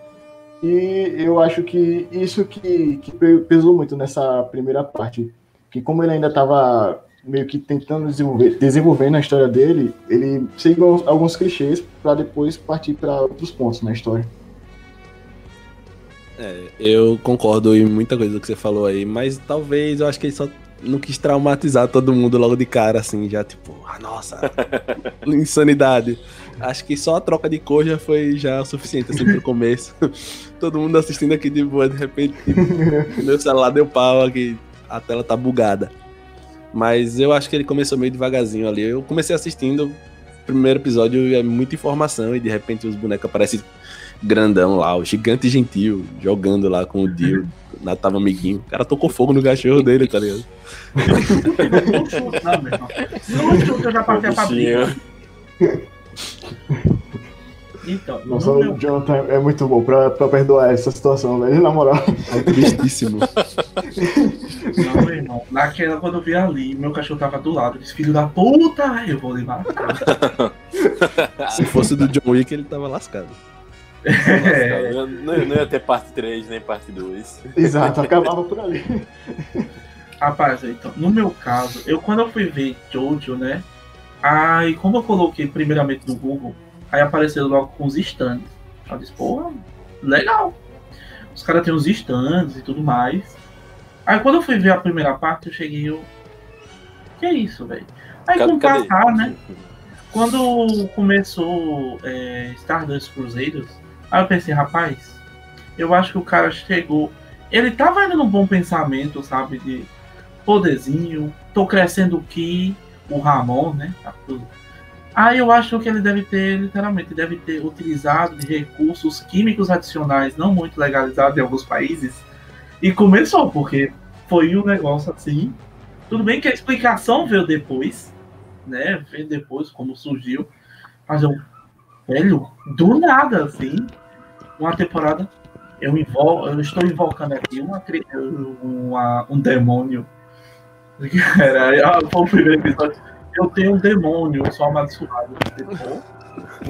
E eu acho que isso que, que pe- pesou muito nessa primeira parte. Que como ele ainda estava meio que tentando desenvolver, desenvolvendo a história dele, ele seguiu alguns- alguns clichês para depois partir para outros pontos na história. É, eu concordo em muita coisa que você falou aí, mas talvez eu acho que ele só não quis traumatizar todo mundo logo de cara, assim, já tipo, ah, nossa, insanidade. Acho que só a troca de cor já foi já o suficiente, assim, pro começo. todo mundo assistindo aqui de boa, de repente, tipo, meu celular deu pau aqui, a tela tá bugada. Mas eu acho que ele começou meio devagarzinho ali. Eu comecei assistindo, o primeiro episódio é muita informação e de repente os bonecos aparecem grandão lá, o gigante gentil, jogando lá com o Dio, lá tava amiguinho. O cara tocou fogo no cachorro dele, tá ligado? Não não, meu irmão. Não chuta, eu já passei pra briga. Então, Nossa, o Jonathan é muito bom pra, pra perdoar essa situação, velho, na moral. É tristíssimo. Não, meu irmão. Naquela, quando eu vi ali, meu cachorro tava do lado. Eu disse, filho da puta, eu vou lhe matar. Se fosse do John Wick, ele tava lascado. É, Não, não ia ter parte 3 nem parte 2. Exato, acabava por ali. rapaz, então, no meu caso, eu quando eu fui ver Jojo, né? Aí, como eu coloquei primeiramente no Google, aí apareceu logo com os stands. Eu disse, porra, legal. Os caras têm os stands e tudo mais. Aí quando eu fui ver a primeira parte, eu cheguei eu. Que é isso, velho? Aí com o passar, né? Quando começou é, Stardust Crusaders, aí eu pensei, rapaz, eu acho que o cara chegou. Ele tava indo num bom pensamento, sabe? De poderzinho, tô crescendo aqui, o Ramon, né? tá. Aí eu acho que ele deve ter, literalmente, deve ter utilizado de recursos químicos adicionais não muito legalizados em alguns países. E começou, porque foi um negócio assim. Tudo bem que a explicação veio depois, né? Veio depois como surgiu. Mas eu, velho, do nada, assim, uma temporada, eu, invo eu estou invocando aqui uma, uma- um demônio. Era, ah, foi o primeiro episódio. Eu tenho um demônio, eu sou amaldiçoado.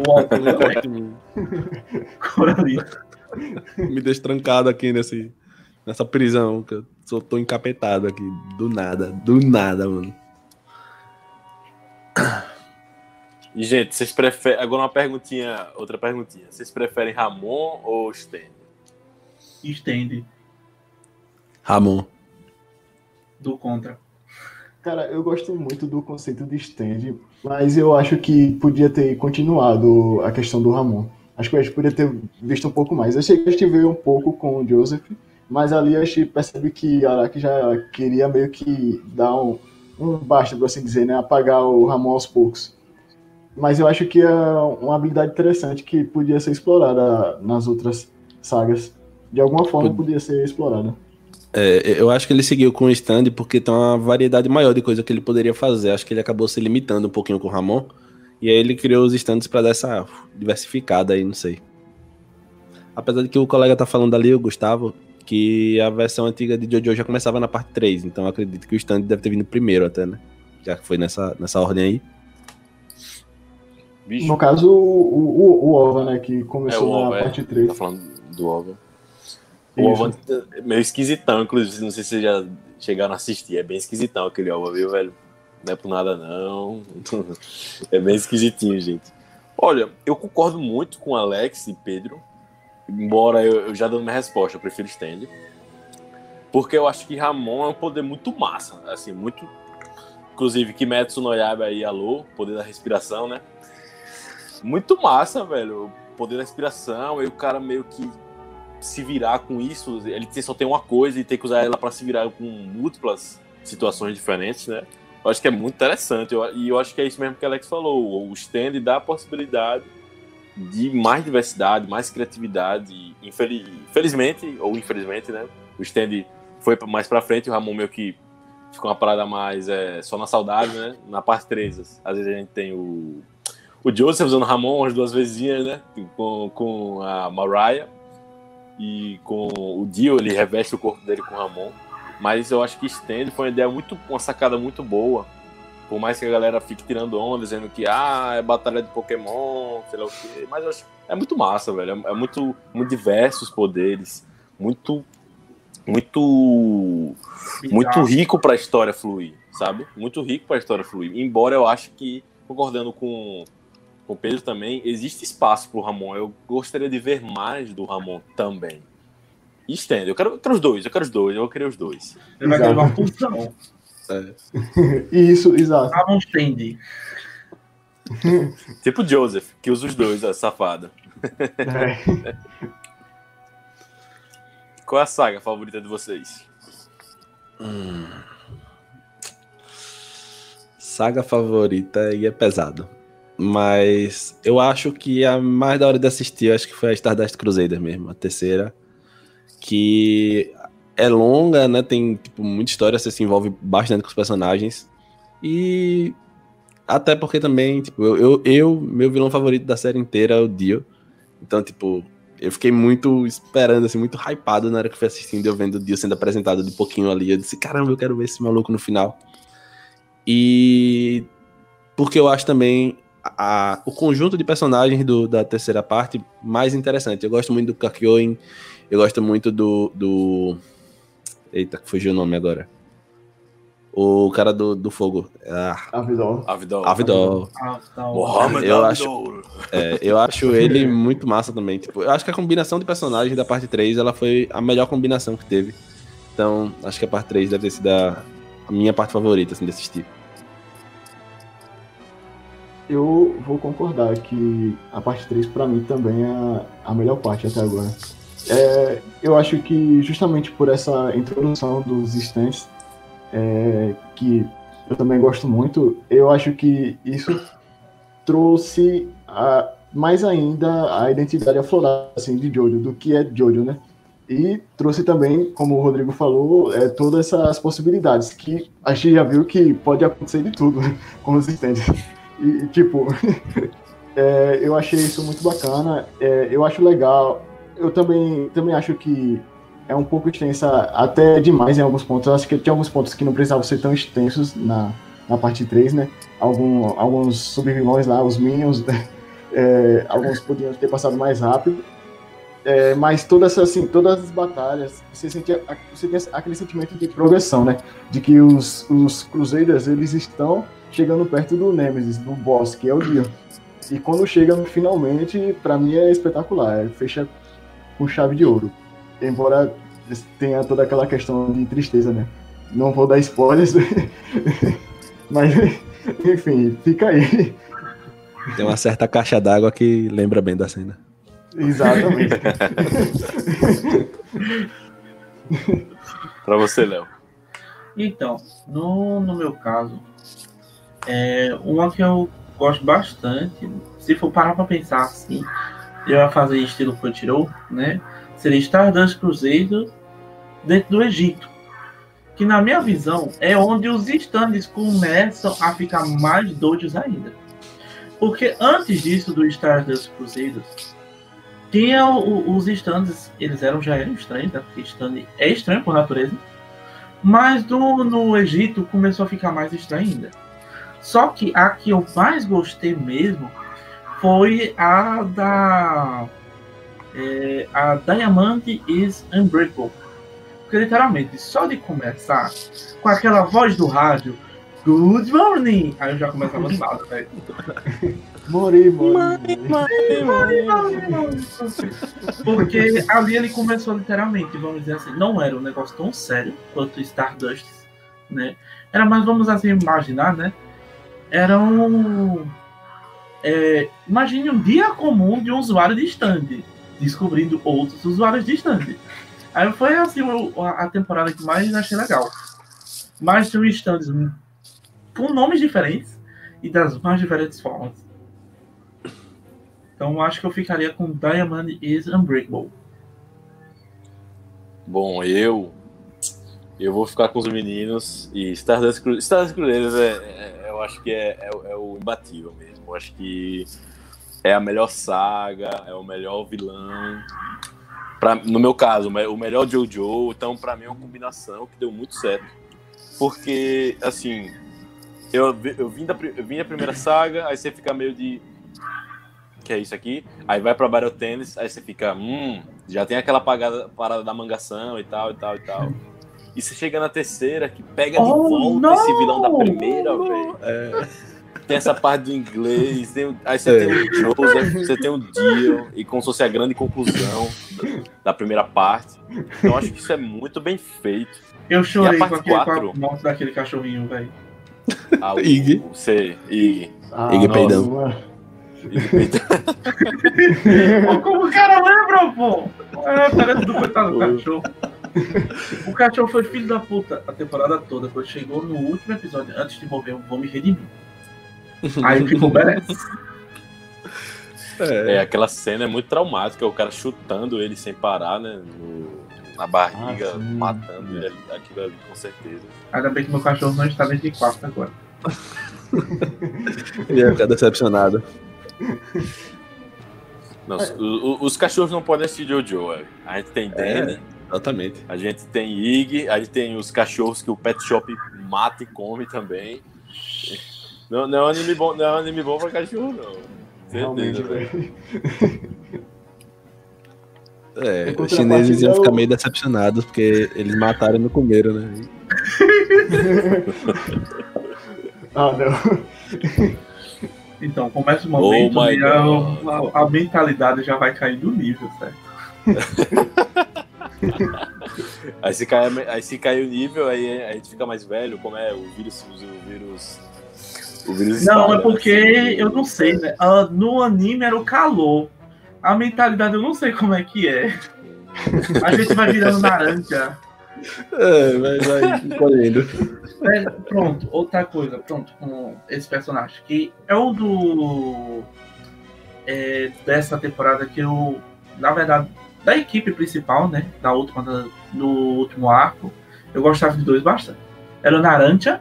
O autor é. Me deixa trancado aqui nesse, nessa prisão, que eu só tô encapetado aqui. Do nada, do nada, mano. E, gente, vocês preferem. Agora uma perguntinha, outra perguntinha. Vocês preferem Ramon ou Stand? Estende Ramon. do contra. Cara, eu gosto muito do conceito de stand, mas eu acho que podia ter continuado a questão do Ramon. Acho que a gente podia ter visto um pouco mais. Eu sei que a gente veio um pouco com o Joseph, mas ali a gente percebe que Araki já queria meio que dar um, um basta, por assim dizer, né? Apagar o Ramon aos poucos. Mas eu acho que é uma habilidade interessante que podia ser explorada nas outras sagas. De alguma forma Pod- podia ser explorada. É, eu acho que ele seguiu com o stand porque tem uma variedade maior de coisa que ele poderia fazer. Acho que ele acabou se limitando um pouquinho com o Ramon. E aí ele criou os stands pra dar essa diversificada aí, não sei. Apesar de que o colega tá falando ali, o Gustavo, que a versão antiga de Jojo já começava na parte 3. Então eu acredito que o stand deve ter vindo primeiro até, né? Já que foi nessa, nessa ordem aí. Bicho, No caso, o, o, o Ova, né? Que é começou o na Ova, é. parte 3. Tá falando do Ova. O. Ova é meio esquisitão, inclusive. Não sei se vocês já chegaram a assistir. É bem esquisitão aquele Ova, viu, velho? Não é por nada, não. é bem esquisitinho, gente. Olha, eu concordo muito com Alex e Pedro. Embora eu, eu já dando minha resposta, eu prefiro stand. Porque eu acho que Ramon é um poder muito massa. Assim, muito. Inclusive, Kimetsu no Yaiba aí, alô, poder da respiração, né? Muito massa, velho. O poder da respiração, e o cara meio que se virar com isso, ele só tem uma coisa e tem que usar ela para se virar com múltiplas situações diferentes, né? Eu acho que é muito interessante. Eu- e eu acho que é isso mesmo que o Alex falou. O stand dá a possibilidade de mais diversidade, mais criatividade. Infeliz- Infelizmente, ou infelizmente, né? O stand foi mais pra frente, o Ramon meio que ficou uma parada mais é, só na saudade, né? Na parte 3, às vezes a gente tem o, o Joseph usando o Ramon umas duas vezinhas, né? Com, com a Mariah. E com o Dio, ele reveste o corpo dele com o Ramon. Mas eu acho que Stand foi uma ideia muito, uma sacada muito boa. Por mais que a galera fique tirando onda, dizendo que ah, é batalha de Pokémon, sei lá o quê. Mas eu acho é muito massa, velho. É, é muito, muito diversos os poderes. Muito. Muito. Muito rico pra história fluir, sabe? Muito rico pra história fluir. Embora eu acho que, concordando com, com o Pedro também, existe espaço pro Ramon. Eu gostaria de ver mais do Ramon também. E Stand, eu quero, eu quero os dois, eu quero os dois, eu vou querer os dois. Ele vai ter uma função. Isso, exato. Ramon estende. Tipo o Joseph, que usa os dois, ó, safada. É. Qual é a saga favorita de vocês? Saga favorita e é pesado. Mas eu acho que a mais da hora de assistir, acho que foi a Stardust Crusader mesmo, a terceira. Que é longa, né? Tem tipo, muita história, você se envolve bastante com os personagens. E até porque também, tipo, eu, eu, eu- meu vilão favorito da série inteira é o Dio. Então, tipo, eu fiquei muito esperando, assim, muito hypado na hora que fui assistindo, eu vendo o Dio sendo apresentado de pouquinho ali. Eu disse, caramba, eu quero ver esse maluco no final. E porque eu acho também a- o conjunto de personagens do- da terceira parte mais interessante. Eu gosto muito do Kakyoin, eu gosto muito do. do... Eita, que fugiu o nome agora. O cara do, do fogo. Ah, Avidol. Avidol. Avidol. Mohamed Eu Avidol. É, eu acho ele muito massa também. Tipo, eu acho que a combinação de personagens da parte 3 ela foi a melhor combinação que teve. Então, acho que a parte 3 deve ter sido a, a minha parte favorita assim, de assistir. Eu vou concordar que a parte 3 pra mim também é a- a melhor parte até agora. É, eu acho que justamente por essa introdução dos stands, é, que eu também gosto muito, eu acho que isso trouxe a- mais ainda a identidade aflorada assim, de Jojo, do que é Jojo, né? E trouxe também, como o Rodrigo falou, é, todas essas possibilidades, que a gente já viu que pode acontecer de tudo né, com os stands. E, tipo, é, eu achei isso muito bacana. É, eu acho legal. Eu também, também acho que é um pouco extensa, até demais em alguns pontos. Eu acho que tinha alguns pontos que não precisavam ser tão extensos na, na parte 3, né? Algum, alguns subvilões lá, os Minions, é, alguns podiam ter passado mais rápido. É, mas todas assim, todas as batalhas, você, sente, você tem aquele sentimento de progressão, né? De que os, os Crusaders, eles estão chegando perto do Nemesis, do boss, que é o Dio. E quando chega finalmente, para mim é espetacular. É, fecha com chave de ouro. Embora tenha toda aquela questão de tristeza, né? Não vou dar spoilers, mas enfim, fica aí. Tem uma certa caixa d'água que lembra bem da cena. Exatamente. Para você, Léo. Então, no, no meu caso, é uma que eu gosto bastante, se for parar para pensar assim, eu ia fazer estilo Crunchyroll, né? Seria Stardust Cruzeiro dentro do Egito. Que na minha visão é onde os stands começam a ficar mais doidos ainda. Porque antes disso do Stardust Cruzeiro, tinha o, os stands, eles eram já eram estranhos, né? porque stand é estranho por natureza. Mas no, no Egito começou a ficar mais estranho ainda. Só que a que eu mais gostei mesmo foi a da. É, a Diamante is Unbreakable. Porque literalmente, só de começar com aquela voz do rádio, Good morning! Aí eu já começo a lançar, velho. Morri, morri. Porque ali ele começou literalmente, vamos dizer assim, não era um negócio tão sério quanto Stardust, né? Era mais, vamos assim, imaginar, né? Era um. É, imagine um dia comum de um usuário de stand, descobrindo outros usuários de stand. Aí foi assim a temporada que mais achei legal. Mais de um stands com nomes diferentes e das mais diferentes formas. Então acho que eu ficaria com Diamond is Unbreakable. Bom, eu eu vou ficar com os meninos e Stardust, Cru Stardust Crusaders é, é, eu acho que é, é, é, o imbatível mesmo. Eu acho que é a melhor saga, é o melhor vilão. Pra, no meu caso, o melhor Jojo, então para mim é uma combinação que deu muito certo. Porque, assim, eu, eu, vim da, eu vim da primeira saga, aí você fica meio de. Que é isso aqui? Aí vai pra Battle Tennis, aí você fica. Hum, já tem aquela pagada, parada da mangação e tal, e tal, e tal. E você chega na terceira, que pega de oh, volta não! esse vilão da primeira, velho. É. Tem essa parte do inglês, tem, aí você é. tem o Joseph, você tem o Dio, e como se fosse a grande conclusão da primeira parte. Então acho que isso é muito bem feito. Eu chorei com, aquele, 4... com a morte daquele cachorrinho, velho. Ah, o, Ig. Você, Ig. Ah, Ig peidão. Ig peidão. Como o cara lembra, pô? É, parece do coitado do cachorro. O cachorro foi filho da puta a temporada toda. Quando chegou no último episódio, antes de morrer, eu vou me redimir. Aí ficou merece. É. é, aquela cena é muito traumática, o cara chutando ele sem parar, né? No, na barriga, ah, matando ele, aquilo ali, com certeza. Ainda bem que meu cachorro não está dentro de quarto agora. ele ia ficar decepcionado. Não, os, os cachorros não podem assistir Jojo, é. a gente tem Danny, é, exatamente. A gente tem Ig, a gente tem os cachorros que o pet shop mata e come também. Não, não é um anime bom, não é um anime bom pra cachorro, não. Certeza, velho. É, os chineses iam ficar meio decepcionados porque eles mataram e não comeram, né? ah, não. Então, começa o momento oh e a, a, a, mentalidade já vai cair do nível, certo? aí, se cai, aí se cai o nível, aí a gente fica mais velho, como é o vírus, o vírus o vírus não, é porque eu não sei, né? Uh, no anime era o calor. A mentalidade eu não sei como é que é. A gente vai virando naranja. É, mas vai colhendo. É, pronto, outra coisa, pronto, com esse personagem, que é o do. É, dessa temporada que eu. Na verdade, da equipe principal, né? Da última, da, no último arco, eu gostava de dois bastante. Era o Naranja,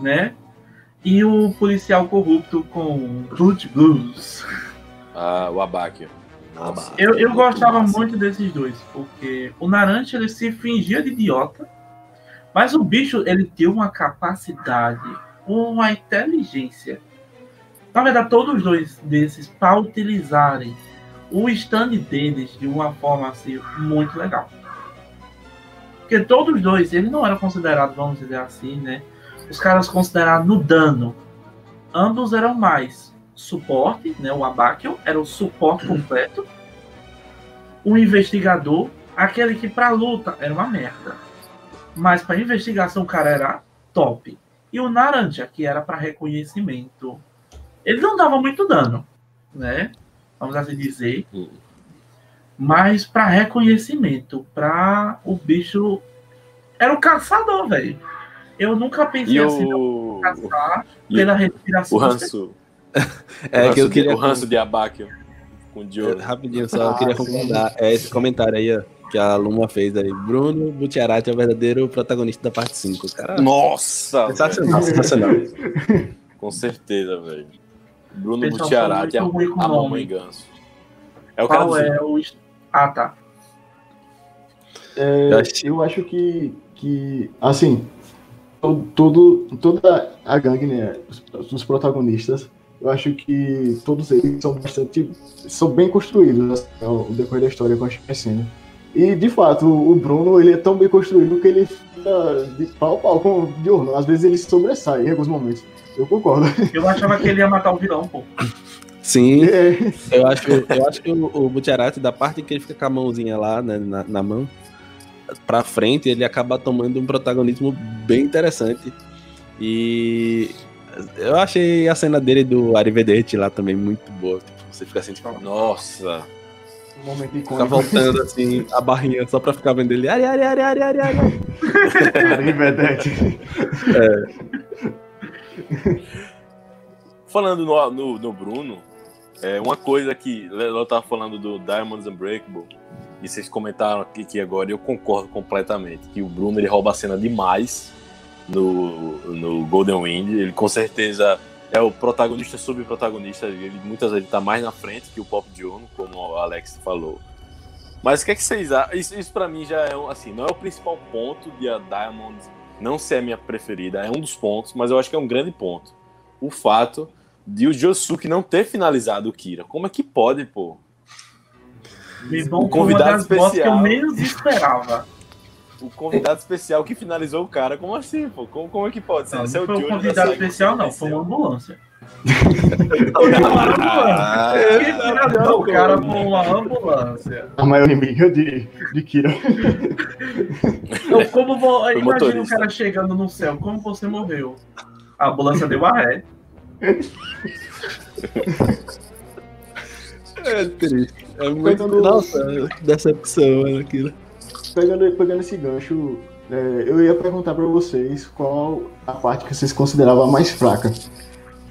né? E o policial corrupto com Blood Blues. Ah, o Abaque. Eu, eu gostava muito desses dois, porque o Naranja ele se fingia de idiota, mas o bicho ele tem uma capacidade, uma inteligência. Na verdade, todos os dois desses, para utilizarem o stand deles de uma forma assim muito legal. Porque todos os dois, eles não eram considerados, vamos dizer assim, né? Os caras considerados no dano. Ambos eram mais suporte, né? O Abakion era o suporte completo. O investigador, aquele que pra luta era uma merda. Mas pra investigação o cara era top. E o Naranja, que era para reconhecimento. Ele não dava muito dano, né? Vamos assim dizer. Mas para reconhecimento, para o bicho. Era o caçador, velho. Eu nunca pensei E assim, o, caçar pela respiração. o ranço. É que eu queria. de- O ranço de Abakio com o Diogo. Rapidinho, só Ah, queria sim. concordar. É esse comentário aí, ó, que a Luma fez aí. Bruno Butiarati é o verdadeiro protagonista da parte 5. Cara, Nossa! sensacional, sensacional. velho. Com certeza, velho. Bruno Pessoal, Butiarati, a, com a nome. mamãe ganso. É o cara Qual do é o. Ah, tá. É, Eu acho- eu acho que, que assim, to- todo, toda a gangue, né, os, os protagonistas, eu acho que todos eles são bastante, são bem construídos assim, ao decorrer da história com a cena. E, de fato, o Bruno, ele é tão bem construído que ele fica de pau a pau com o Diorno. Às vezes ele sobressai em alguns momentos. Eu concordo. Eu achava que ele ia matar o vilão, pô. Sim, É, eu acho, eu acho que o, o da parte que ele fica com a mãozinha lá, né, na, na mão, pra frente, ele acaba tomando um protagonismo bem interessante. E eu achei a cena dele do Arrivederci lá também muito boa. Tipo, você fica assim, tipo, Nossa! um momento fica icônico. voltando assim, a barrinha só pra ficar vendo ele. Ari, ari, ari, ari, ari, ari. Arrivederci. Falando no, no, no Bruno, é uma coisa que eu tava falando do Diamonds Unbreakable, e vocês comentaram aqui que agora e eu concordo completamente, que o Bruno ele rouba a cena demais no, no Golden Wind. Ele com certeza é o protagonista subprotagonista, ele muitas vezes tá mais na frente que o Pop Diono, como o Alex falou. Mas o que é que vocês acham? Isso, isso para mim já é um, assim, não é o principal ponto de a Diamonds não ser a minha preferida, é um dos pontos, mas eu acho que é um grande ponto. O fato de o Josuke não ter finalizado o Kira. Como é que pode, pô? Me bom O convidado botas que eu especial. menos esperava. O convidado especial que finalizou o cara, como assim, pô? Como, como é que pode ser? Não, é não o foi um da convidado especial, não. Foi uma ambulância. Ah, Não, o cara foi uma ambulância. A maior inimiga de, de Kira. Não, como vou, imagina o motorista. cara chegando no céu, como você morreu? A ambulância deu a ré. É triste. É muito. Nossa, decepção né, aquilo. Pegando, pegando esse gancho, é, eu ia perguntar pra vocês qual a parte que vocês consideravam a mais fraca.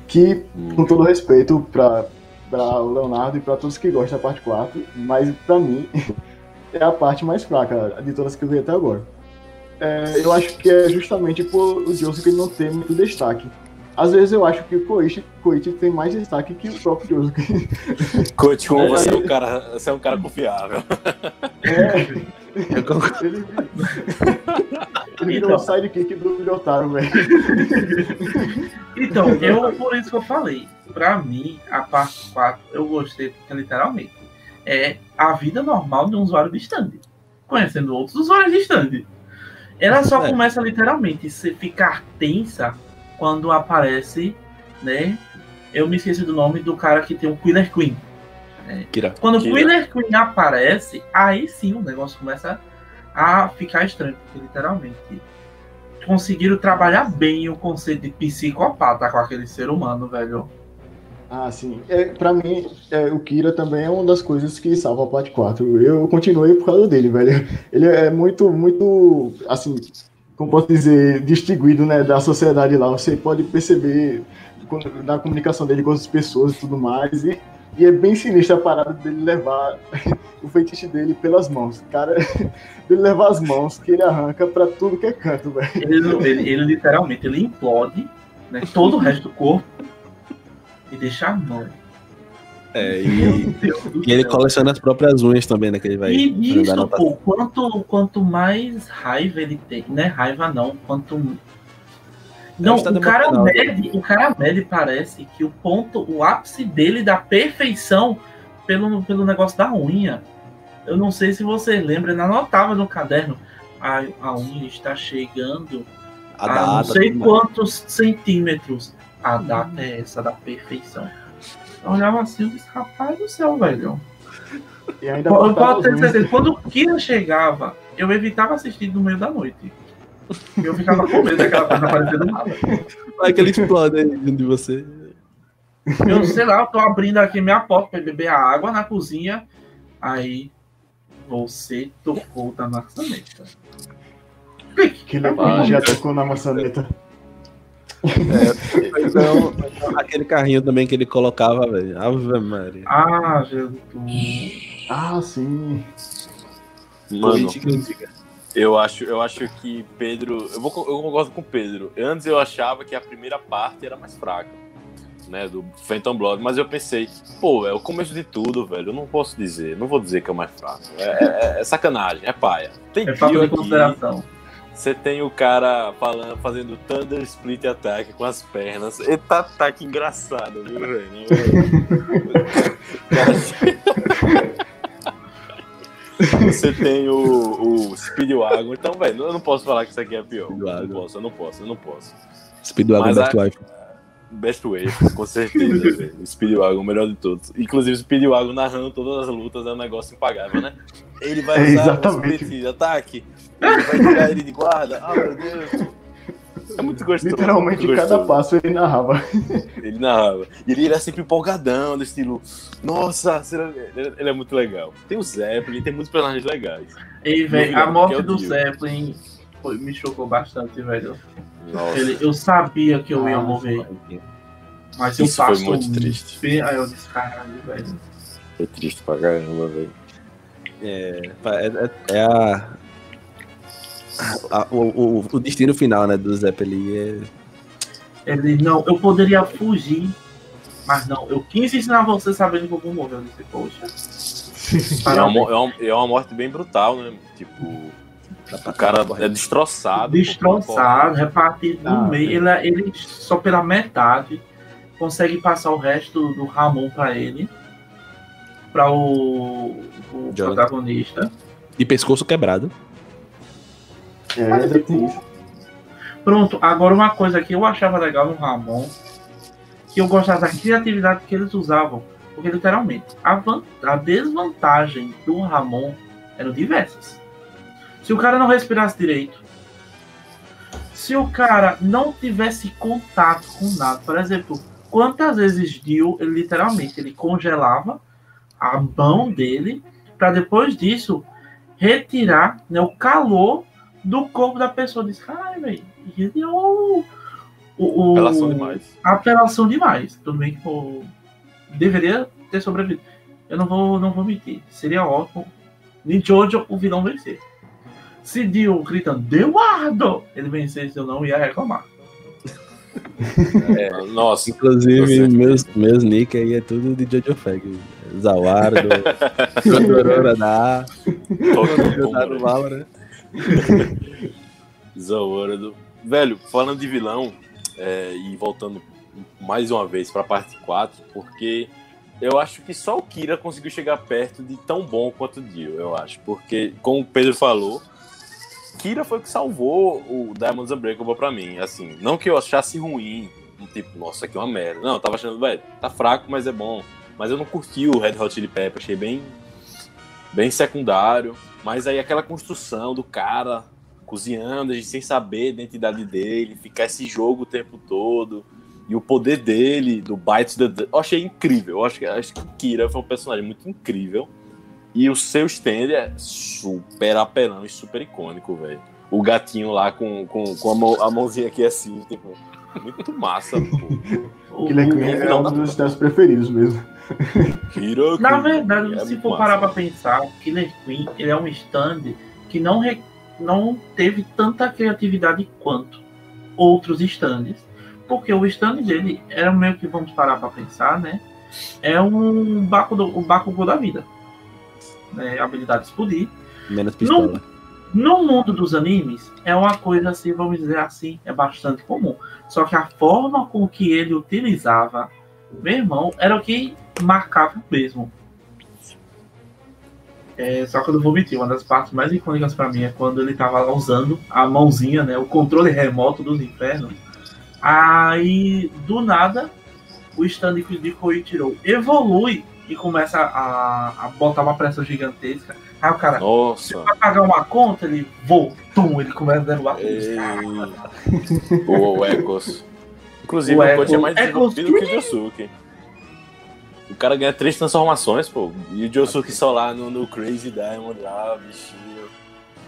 Que, com todo respeito pra, pra o Leonardo e pra todos que gostam da parte 4, mas pra mim é a parte mais fraca de todas que eu vi até agora. É, eu acho que é justamente por o Josuke não ter muito destaque. Às vezes eu acho que o Koichi, Koichi tem mais destaque que o próprio Josuke. Coach, como você é um cara, você é um cara confiável. É. ele, ele virou Então. sidekick do Jotaro, velho. Então, eu, por isso que eu falei, pra mim, a parte 4 eu gostei, porque literalmente é a vida normal de um usuário de stand. Conhecendo outros usuários de stand. Ela só É. começa literalmente a se ficar tensa quando aparece, né? Eu me esqueci do nome do cara que tem o Killer Queen. Kira. Quando o Kira. Killer Queen aparece, aí sim o negócio começa a ficar estranho, porque literalmente conseguiram trabalhar bem o conceito de psicopata com aquele ser humano, velho. Ah, sim. É, pra mim, é, o Kira também é uma das coisas que salva a parte 4. Eu continuei por causa dele, velho. Ele é muito, muito, assim, como posso dizer, distinguido, né, da sociedade lá. Você pode perceber quando- na comunicação dele com as pessoas e tudo mais. E, e é bem sinistra a parada dele levar o feitiço dele pelas mãos. Cara, dele levar as mãos que ele arranca pra tudo que é canto, velho. Ele, ele- ele literalmente ele implode né, todo o resto do corpo e deixa a mão. É, e, e ele coleciona as próprias unhas também, né? Que ele vai. E isso, pô, quanto, quanto mais raiva ele tem, não é raiva não, quanto. Não, o cara mede, o cara parece que o ponto, o ápice dele da perfeição pelo, pelo negócio da unha. Eu não sei se vocês lembram, ele anotava no caderno. A, a unha está chegando A a data, não sei tudo mais. quantos centímetros. A data é essa da perfeição. Eu olhava assim e disse, rapaz do céu, velho. E ainda Eu posso os ter certeza, quando o Kira chegava, eu evitava assistir no meio da noite. Eu ficava com medo daquela coisa aparecendo do nada. Vai que ele explode aí dentro de você. Eu sei lá, eu tô abrindo aqui minha porta pra beber a água na cozinha. Aí você tocou da maçaneta. Que ele já tocou na maçaneta. Então, aquele carrinho também que ele colocava, velho. Ave Maria. Ah, Jesus. Ah, sim. Mano, Política antiga. Eu acho, eu acho que Pedro. Eu, vou, eu concordo com o Pedro. Antes eu achava que a primeira parte era mais fraca, né? Do Phantom Blood, mas eu pensei, pô, é o começo de tudo, velho. Eu não posso dizer, não vou dizer que é o mais fraco. É, é- é sacanagem, é paia. Tem É falta de consideração. você tem o cara falando, fazendo Thunder Split Attack com as pernas. Eita ataque engraçado, viu, velho? Cara, Você tem o, o Speedwagon. Então, velho, eu não posso falar que isso aqui é pior. Eu não posso, eu não posso, eu não posso. Speedwagon Best a- Wife. Best Way, com certeza, velho. Speedwagon, o melhor de todos. Inclusive, o Speedwagon narrando todas as lutas é um negócio impagável, né? Ele vai É, usar exatamente. o split ataque, ele vai tirar ele de guarda. Ah, meu Deus. É muito gostoso. Literalmente, muito cada gostoso. passo ele narrava. Ele narrava. E ele era sempre empolgadão, do estilo. Nossa, será... ele é muito legal. Tem o Zeppelin, tem muitos personagens legais. E, velho, a morte é do Dio. Zeppelin foi- me chocou bastante, velho. Nossa. Ele, eu sabia que eu ia morrer, mas eu Isso foi passo muito triste. Aí eu disse, caralho, velho. É triste pra caramba, velho. É, é, é a, a- o, o, o destino final, né, do Zeppelin. É, Ele, não, eu poderia fugir, mas não, eu quis ensinar você sabendo que eu vou morrer. Eu disse, poxa. É uma, é, uma, é uma morte bem brutal, né? Tipo, o cara é destroçado. destroçado, repartido Ah, no meio. Ele, é, ele só pela metade consegue passar o resto do Ramon pra ele, pra o, o protagonista. de pescoço quebrado. É, isso. Pronto, agora uma coisa que eu achava legal no Ramon, que eu gostava da criatividade que eles usavam, porque literalmente a, van- a desvantagem do Ramon eram diversas. Se o cara não respirasse direito, se o cara não tivesse contato com nada, por exemplo, quantas vezes Dio, ele literalmente, ele congelava a mão dele para depois disso retirar né, o calor do corpo da pessoa. Diz, caralho, velho, é o. o, Apelação demais. apelação demais. Tudo bem que pô, deveria ter sobrevivido. Eu não vou, não vou mentir. Seria ótimo. Em Jojo, o vilão vencer. Se Dio gritando, Eduardo! Ele vencesse, eu não ia reclamar. É, nossa, Inclusive, Você- meus, meus nick aí é tudo de Jojo Fag. Zawardo, Doutorora da Pokémon, da do velho. Falando de vilão, é, e voltando mais uma vez pra parte 4, porque eu acho que só o Kira conseguiu chegar perto de tão bom quanto o Dio, eu acho. Porque, como o Pedro falou, Kira foi o que salvou o Diamonds Unbreakable pra mim. Assim, não que eu achasse ruim, tipo, nossa, aqui é uma merda. Não, eu tava achando, velho, tá fraco, mas é bom. Mas eu não curti o Red Hot Chili Pepper, achei bem, bem secundário. Mas aí aquela construção do cara cozinhando, a gente sem saber a identidade dele, ficar esse jogo o tempo todo. E o poder dele, do Bites the Dust, eu achei incrível. Eu acho que, acho que Kira foi um personagem muito incrível. E o seu stand é super apelão e super icônico, velho. O gatinho lá com, com, com a, mão- a mãozinha aqui assim, tipo, muito massa, pô. O- Killer Queen é não, um dos meus preferidos mesmo. Na verdade, É se for massa. parar pra pensar, Killer Queen ele é um stand que não, re- não teve tanta criatividade quanto outros stands. Porque o stand dele era meio que, vamos parar pra pensar, né? É um Bakugo, o Bakugou da vida. Né? Habilidade de explodir. Menos pistola. No mundo dos animes, é uma coisa assim, vamos dizer assim, é bastante comum. Só que a forma com que ele utilizava, meu irmão, era o que marcava mesmo. É, só que eu não vou mentir, uma das partes mais icônicas pra mim é quando ele tava lá usando a mãozinha, né? O controle remoto dos infernos. Aí, do nada, o stand de Koichiro evolui e começa a, a botar uma pressão gigantesca. Aí o cara, Nossa. vai pagar uma conta, ele voa, tum, ele começa a derrubar tudo. O, Ecos. Inclusive, O o, coach é mais desenvolvido que o Josuke. O cara ganha três transformações, pô. E o Josuke só lá no, no Crazy Diamond lá, bichinho.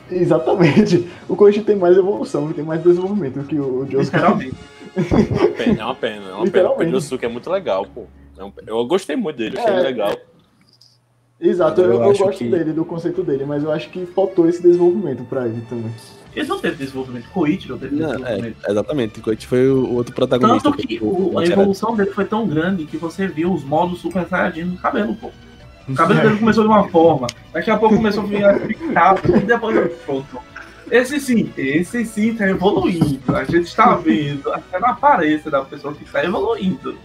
Exatamente. O Koichi tem mais evolução, tem mais desenvolvimento do que o Josuke. Literalmente. É uma pena, é uma pena. É uma pena, o Josuke é muito legal, pô. É um- eu gostei muito dele, achei É, ele legal. Exato, eu, Eu eu acho gosto que- dele, do conceito dele, mas eu acho que faltou esse desenvolvimento pra ele também. Eles não teve desenvolvimento. Koichiro teve Não, desenvolvimento. é, exatamente. Coach foi o outro protagonista. Tanto que o- o- o a evolução dele foi tão grande que você viu os modos Super Saiyajin no cabelo, pô. O cabelo dele começou de uma forma, daqui a pouco começou a ficar picado, e depois pronto. Esse sim, esse sim tá evoluindo. A gente está vendo até na aparência da pessoa que está evoluindo.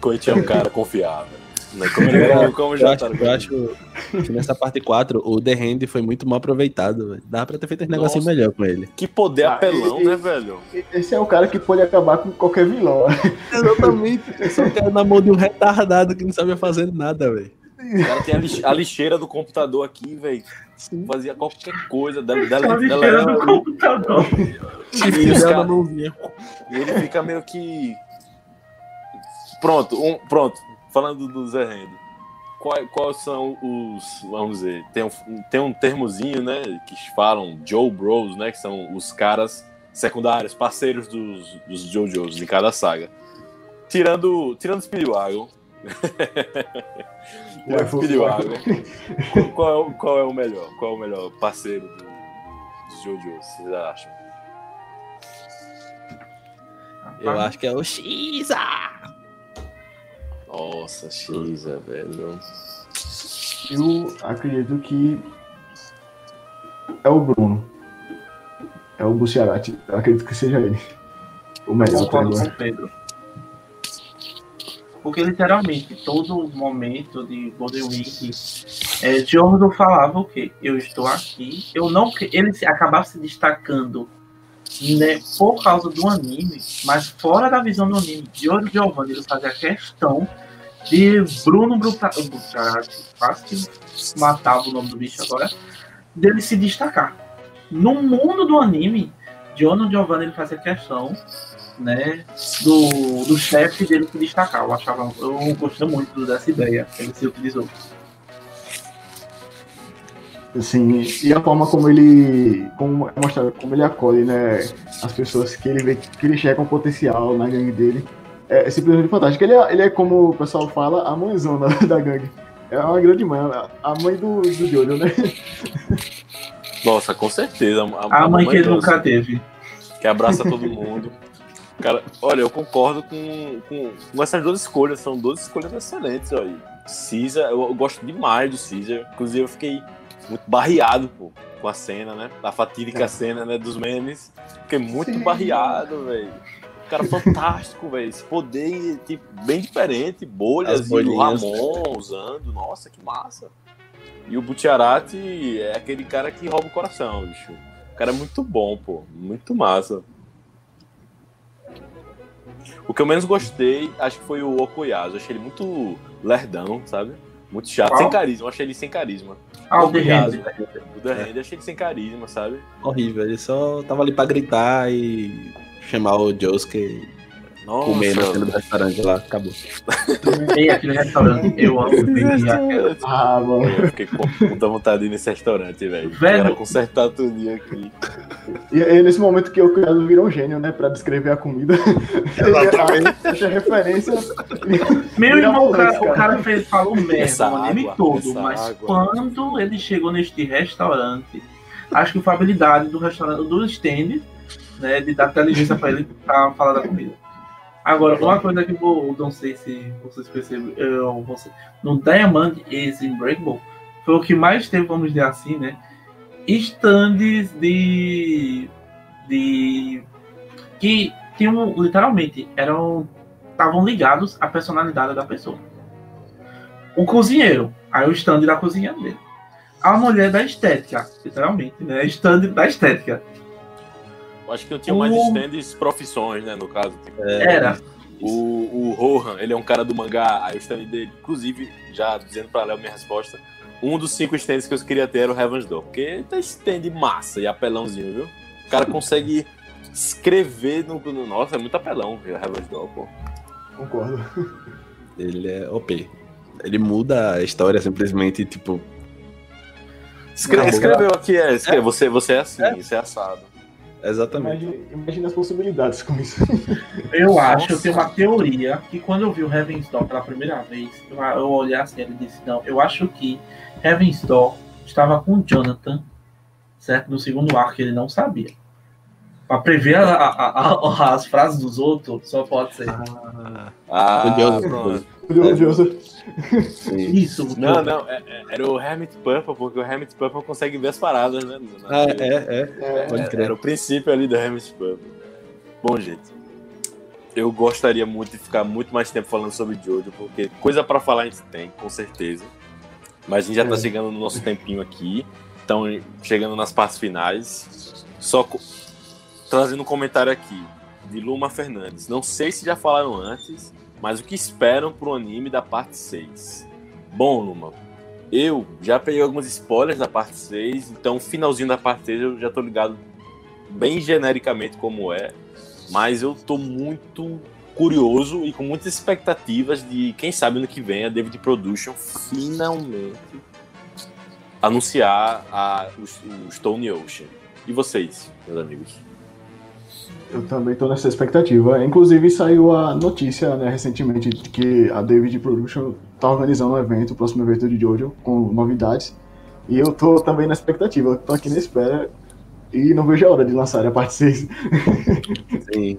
Koichi é um cara confiável. Né? Como, ele, como Eu já acho, eu acho que nessa parte 4, o The Hand foi muito mal aproveitado. velho. Dava pra ter feito um negocinho melhor com ele. Que poder Ah, apelão, e- né, velho? Esse é o cara que pode acabar com qualquer vilão. Exatamente. Só que era na mão de um retardado que não sabia fazer nada, velho. O cara tem a, lix- a lixeira do computador aqui, velho. Fazia qualquer coisa. Dela, dela, Tá dela lixeira do computador. E os cara-. E ele fica meio que. Pronto, um, pronto. Falando do Zé Rendo. Quais, quais são os. Vamos dizer, tem um, tem um termozinho, né? Que falam Joe Bros, né? Que são os caras secundários, parceiros dos, dos JoJo's em cada saga. Tirando, tirando Speedwagon. O Speedwagon. qual, qual é, o- qual é o melhor? Qual é o melhor parceiro do, dos JoJo's? Vocês acham? Eu acho que é o Xa! Nossa, X, é, velho. Eu acredito que é o Bruno. É o Buciarati. Eu acredito que seja ele. O melhor até Concordo com Pedro. Porque literalmente, todo momento de Golden Week, é, Jordan falava o quê? Eu estou aqui. Eu não ele se- acabava se destacando né, por causa do anime, mas fora da visão do anime, Giorgio Giovanni ele fazia questão de Bruno Bruta- Brutarati, quase que matava o nome do bicho agora, dele se destacar. No mundo do anime, Giorgio Giovanni ele fazia questão né, do, do chefe dele se destacar. Eu achava, eu gostei muito dessa ideia que ele se utilizou. Assim, e a forma como ele. Como é mostrado, como ele acolhe, né? As pessoas que ele vê que ele chega com potencial na gangue dele. É, simplesmente fantástico. Ele é, ele é, como o pessoal fala, a mãezona da gangue. É uma grande mãe, a mãe do, do Jojo, né? Nossa, com certeza. A, A mãe que ele nunca teve. Que abraça todo mundo. Cara, olha, eu concordo com, com, com essas duas escolhas. São duas escolhas excelentes aí. Caesar, eu, eu gosto demais do Caesar. Inclusive, eu fiquei muito barreado pô, com a cena, né? A fatídica É. cena né, dos memes. Fiquei muito Sim. barreado, velho. Cara fantástico, velho. Esse poder tipo, bem diferente. Bolhas As e o. Ramon usando. Nossa, que massa. E o Butiarati é aquele cara que rouba o coração, bicho. O cara é muito bom, pô. Muito massa. O que eu menos gostei, acho que foi o Okuyasu. Achei ele muito lerdão, sabe? Muito chato. Qual? Sem carisma. Eu achei ele sem carisma. Ah, o The Hand. O The Hand, eu achei ele sem carisma, sabe? Horrível. Ele só tava ali pra gritar e chamar o Josuke Nossa. comer na cena do restaurante lá. Acabou. Tem aquele restaurante. Eu amo. aquele- Ah, mano. Eu fiquei com muita vontade de ir nesse restaurante, velho. Velho. Quero consertar tudo aqui. E é nesse momento que o criado virou um gênio, né? Pra descrever a comida. Exatamente. Essa referência. Meu irmão, o cara, o cara fez, falou merda Essa o anime todo, mas água. quando ele chegou neste restaurante, acho que foi a habilidade do restaurante, do stand, né, de dar inteligência pra ele pra falar da comida. Agora, uma coisa que eu não sei se vocês perceberam, você, no Diamond Is Unbreakable, foi o que mais teve, vamos dizer assim, né, stands de, de, que tinham, literalmente, eram, estavam ligados à personalidade da pessoa. O cozinheiro, aí o stand da cozinha dele. a mulher da estética, literalmente, né? Stand da estética. Eu acho que eu tinha mais O- stands profissões, né, no caso. Tipo, Era. O, o Rohan, ele é um cara do mangá, aí o stand dele, inclusive, já dizendo pra Léo minha resposta, um dos cinco stands que eu queria ter era o Heaven's Door, porque tá stand massa e apelãozinho, viu? O cara consegue escrever no, no- Nossa, é muito apelão, viu, o Heaven's Door, pô. Concordo. Ele é OP. Ele muda a história simplesmente, tipo. Escre- Não, escreveu aqui, é, escreve, Você, você é assim, você é assado. Exatamente. Imagina, imagina as possibilidades com isso. Eu acho, eu tenho uma teoria que quando eu vi o Heaven's Door pela primeira vez, eu, eu olhei assim e disse, não, eu acho que Heaven's Door estava com o Jonathan, certo? No segundo arco, que ele não sabia. Pra prever a- a- a- as frases dos outros, só pode ser. Ah, Curioso. pronto. Curioso. Isso. Não, não, é- é- era o Hermit Purple, porque o Hermit Purple consegue ver as paradas, né? na- Ah, é, é. É, Pode É, crer. Era o princípio ali do Hermit Purple. Bom, gente. Eu gostaria muito de ficar muito mais tempo falando sobre Jojo, porque coisa pra falar a gente tem, com certeza. Mas a gente já tá chegando no nosso tempinho aqui. Então, chegando nas partes finais. Só co- trazendo um comentário aqui de Luma Fernandes. Não sei se já falaram antes, mas o que esperam pro anime da parte 6? Bom, Luma, eu já peguei alguns spoilers da parte 6, então finalzinho da parte 6 eu já tô ligado bem genericamente como é, mas eu tô muito curioso e com muitas expectativas de quem sabe no que vem a David Production finalmente anunciar a, o, o Stone Ocean. E vocês, meus amigos? Eu também tô nessa expectativa. Inclusive saiu a notícia né, recentemente de que a David Production tá organizando um evento, o próximo evento de Jojo, com novidades. E eu tô também na expectativa, tô aqui na espera e não vejo a hora de lançar a parte 6. Sim.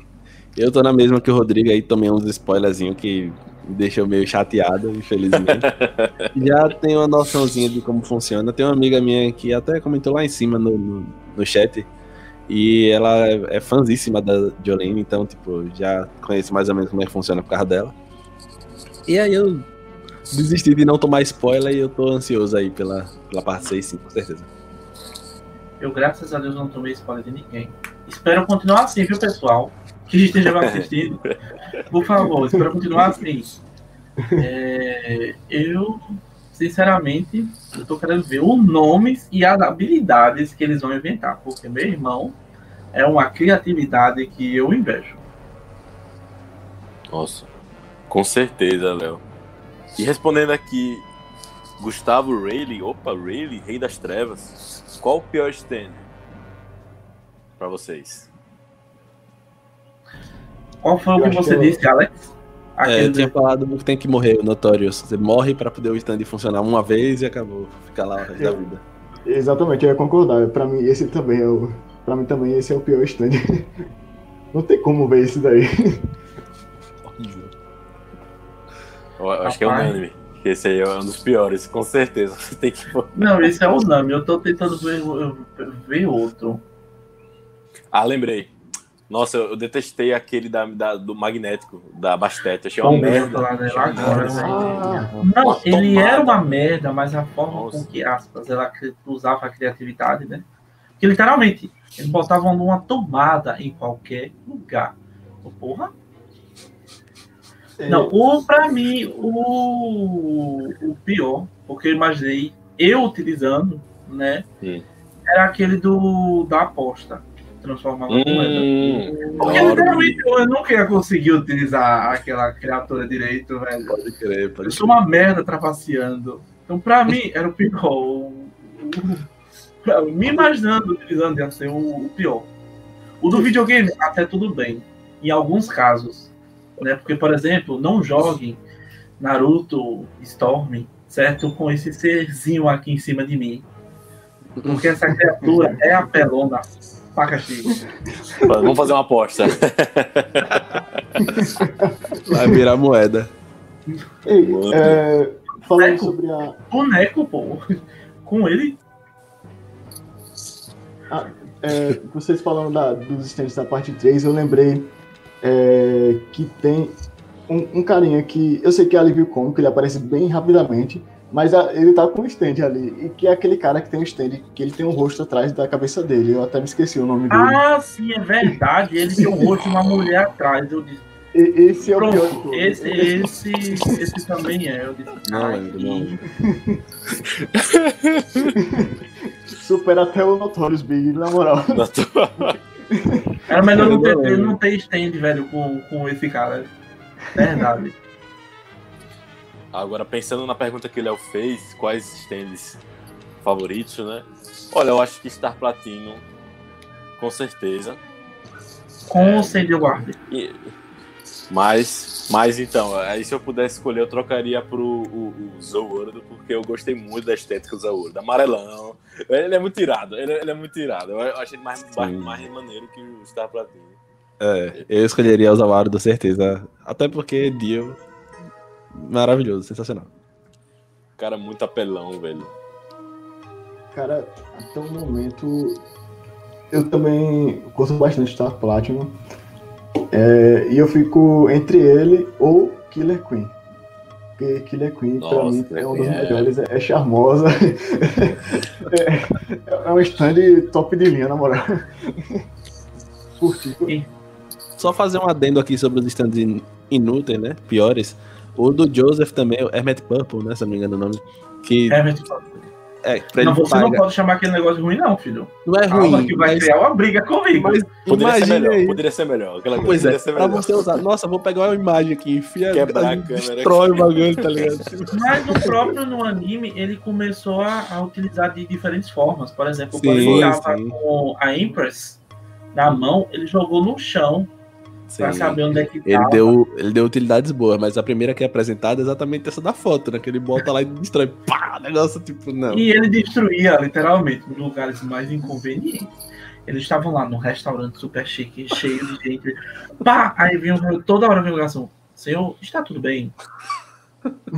Eu tô na mesma que o Rodrigo aí, tomei uns spoilerzinhos que me deixou meio chateado, infelizmente. Já tenho uma noçãozinha de como funciona. Tem uma amiga minha que até comentou lá em cima no, no, no chat. E ela é, é fãzíssima da Jolene, então, tipo, já conheço mais ou menos como é que funciona por causa dela. E aí eu desisti de não tomar spoiler e eu tô ansioso aí pela, pela parte 6, sim, com certeza. Eu, graças a Deus, não tomei spoiler de ninguém. Espero continuar assim, viu, pessoal? Que esteja assistindo. Por favor, espero continuar assim. É, eu, sinceramente, eu tô querendo ver os nomes e as habilidades que eles vão inventar. Porque, meu irmão, é uma criatividade que eu invejo. Nossa, com certeza, Léo. E respondendo aqui, Gustavo Rayleigh, opa, Rayleigh, Rei das Trevas. Qual o pior stand pra vocês? Qual foi o que você que eu- disse, Alex? É, Aquele eu tinha falado que tem que morrer, o Notorious. Você morre pra poder o stand funcionar uma vez e acabou. Fica lá o resto da vida. Exatamente, eu ia concordar. Pra mim, esse também é o. Pra mim também esse é o pior stand. Não tem como ver esse daí. Horrível. Eu acho que é unânime. Esse aí é um dos piores, com certeza. Você tem que. Não, esse é o Nami. Eu tô tentando ver, ver outro. Ah, lembrei. Nossa, eu detestei aquele da, da- do magnético, da Bastet. Achei uma Vamos merda. agora. Ah, Não, Uma ele tomada. era uma merda, mas a forma Nossa. com que aspas ela usava a criatividade, né? Que literalmente eles botavam numa tomada em qualquer lugar. Ô, Porra. é, Não, o pra mim o, o pior, porque eu imaginei eu utilizando, né? Hum. Era aquele do da aposta. Transformava a moeda. Hum, Porque adoro. literalmente eu nunca ia conseguir utilizar aquela criatura direito, velho. Pode crer, Eu pode sou crer. uma merda trapaceando. Então, pra mim, era o pior. Me imaginando utilizando ia ser o, o pior. O do videogame, até tudo bem. Em alguns casos. Né? Porque, por exemplo, não joguem Naruto Storm, certo? Com esse serzinho aqui em cima de mim. Porque essa criatura é apelona. Paca chique. Vamos fazer uma aposta. Vai virar moeda. Ei, é, falando sobre a, Boneco, pô. Com ele, É, vocês falando da- dos stands da parte 3, eu lembrei é, que tem um, um carinha que eu sei que é alívio cômico, ele aparece bem rapidamente, Mas a- ele tá com um stand ali. E que é aquele cara que tem um stand, que ele tem um rosto atrás da cabeça dele. Eu até me esqueci o nome dele. Ah, sim, é verdade. Ele tem o rosto de uma mulher atrás. Eu disse, E- esse é o pior pronto, esse, esse, esse também é. Eu disse, Não lembro, não. Supera até o Notorious Big, na moral. Era melhor não ter, não ter stand, velho, com, com esse cara. Verdade. Agora, pensando na pergunta que o Léo fez, quais stands favoritos, né? Olha, eu acho que Star Platino, com certeza. Com o stand eu guardo. E- Mas, mas então, aí se eu pudesse escolher, eu trocaria pro o, o porque eu gostei muito da estética do Zoword. Amarelão. Ele é muito irado, ele, ele é muito irado. Eu, eu achei ele mais, mais, mais maneiro que o Star Platino. É, eu escolheria o Zawarudo, certeza. Até porque Dio. Maravilhoso, sensacional. Cara, muito apelão, velho. Cara, até o momento eu também gosto bastante Star Platinum. É, e eu fico entre ele ou Killer Queen. Porque Killer Queen, pra Nossa, mim, Killer é um dos é- melhores, é, é charmosa. é, é um stand top de linha, na moral. Curti. Só fazer um adendo aqui sobre os stands in- inúteis, né? Piores. O do Joseph também, o Hermet Purple, né? Se eu não me engano o nome. Que É, mas, é, pra ele não, você não paga. pode chamar aquele negócio de ruim, não, filho. Não é Calma ruim, que vai mas, criar uma briga comigo. mas Poderia ser imagina melhor, aí. poderia ser melhor. Aquela Pois é, poderia ser pra melhor. você usar. Nossa, vou pegar uma imagem aqui, enfia, Quebrar a câmera destrói o bagulho, tá ligado? Mas no próprio no anime, ele começou a, a utilizar de diferentes formas. Por exemplo, Sim, quando ele tava sim. com a Empress na mão, ele jogou no chão pra Sim. saber onde é que Ele tava. deu, ele deu utilidades boas, mas a primeira que é apresentada é exatamente essa da foto, né? Que ele bota lá e destrói. Pá! Negócio tipo, não. E ele destruía, literalmente, em lugares mais inconvenientes. Eles estavam lá num restaurante super chique, cheio de gente. Pá! Aí vinha um- toda hora vinha o garçom. Senhor, está tudo bem?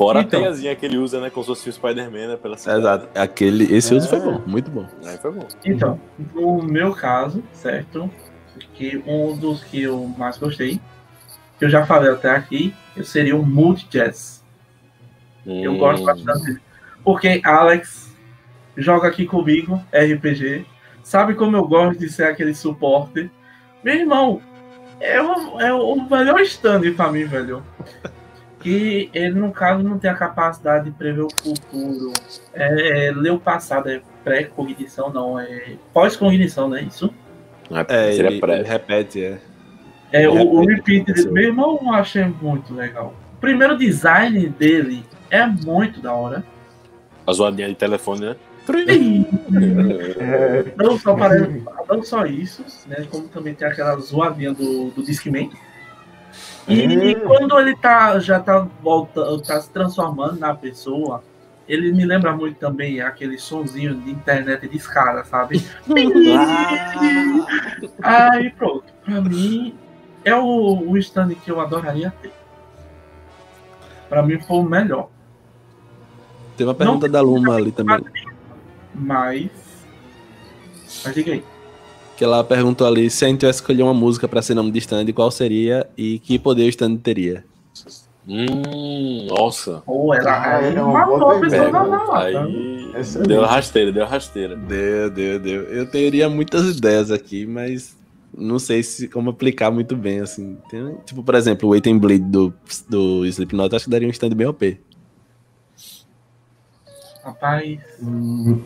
Fora Então. a teiazinha que ele usa, né? Como se fosse o Spider-Man, né? Pela cidade. Exato. Aquele, esse uso É. foi bom, muito bom. Aí foi bom. Então, no meu caso, certo? Que um dos que eu mais gostei, que eu já falei até aqui, eu seria o Multi Jazz. Eu Hum, gosto bastante dele. Porque Alex joga aqui comigo, RPG. Sabe como eu gosto de ser aquele suporte? Meu irmão, é o, é o melhor stand pra mim, velho. Que ele, no caso, não tem a capacidade de prever o futuro. É, é, ler o passado, é pré-cognição, não, é pós-cognição, não é isso? É, seria ele, pré. ele repete, é. É, o, o repeat dele, meu irmão, eu achei muito legal. O primeiro design dele é muito da hora. A zoadinha de telefone, né? É, Não só, para, não só isso, né? Como também tem aquela zoadinha do, do Discman. E, É. quando ele tá, já tá voltando, tá se transformando na pessoa, ele me lembra muito também aquele sonzinho de internet de escada, sabe? Aí pronto, pra mim é o, o stand que eu adoraria ter. Pra mim foi o melhor. Tem uma pergunta da Luma ali também. Mas. Mas diga aí. Que ela perguntou ali se a gente tivesse escolher uma música pra ser nome de stand, qual seria e que poder o stand teria. Hum, nossa. Ou era Ah, aí é uma boa pergunta. Aí. Excelente. Deu rasteira, deu rasteira. Deu, deu, deu. Eu teria muitas ideias aqui, mas não sei se como aplicar muito bem, assim. Tem, tipo, por exemplo, o Wait and Bleed do, do Slipknot, acho que daria um stand bem OP. Rapaz, hum,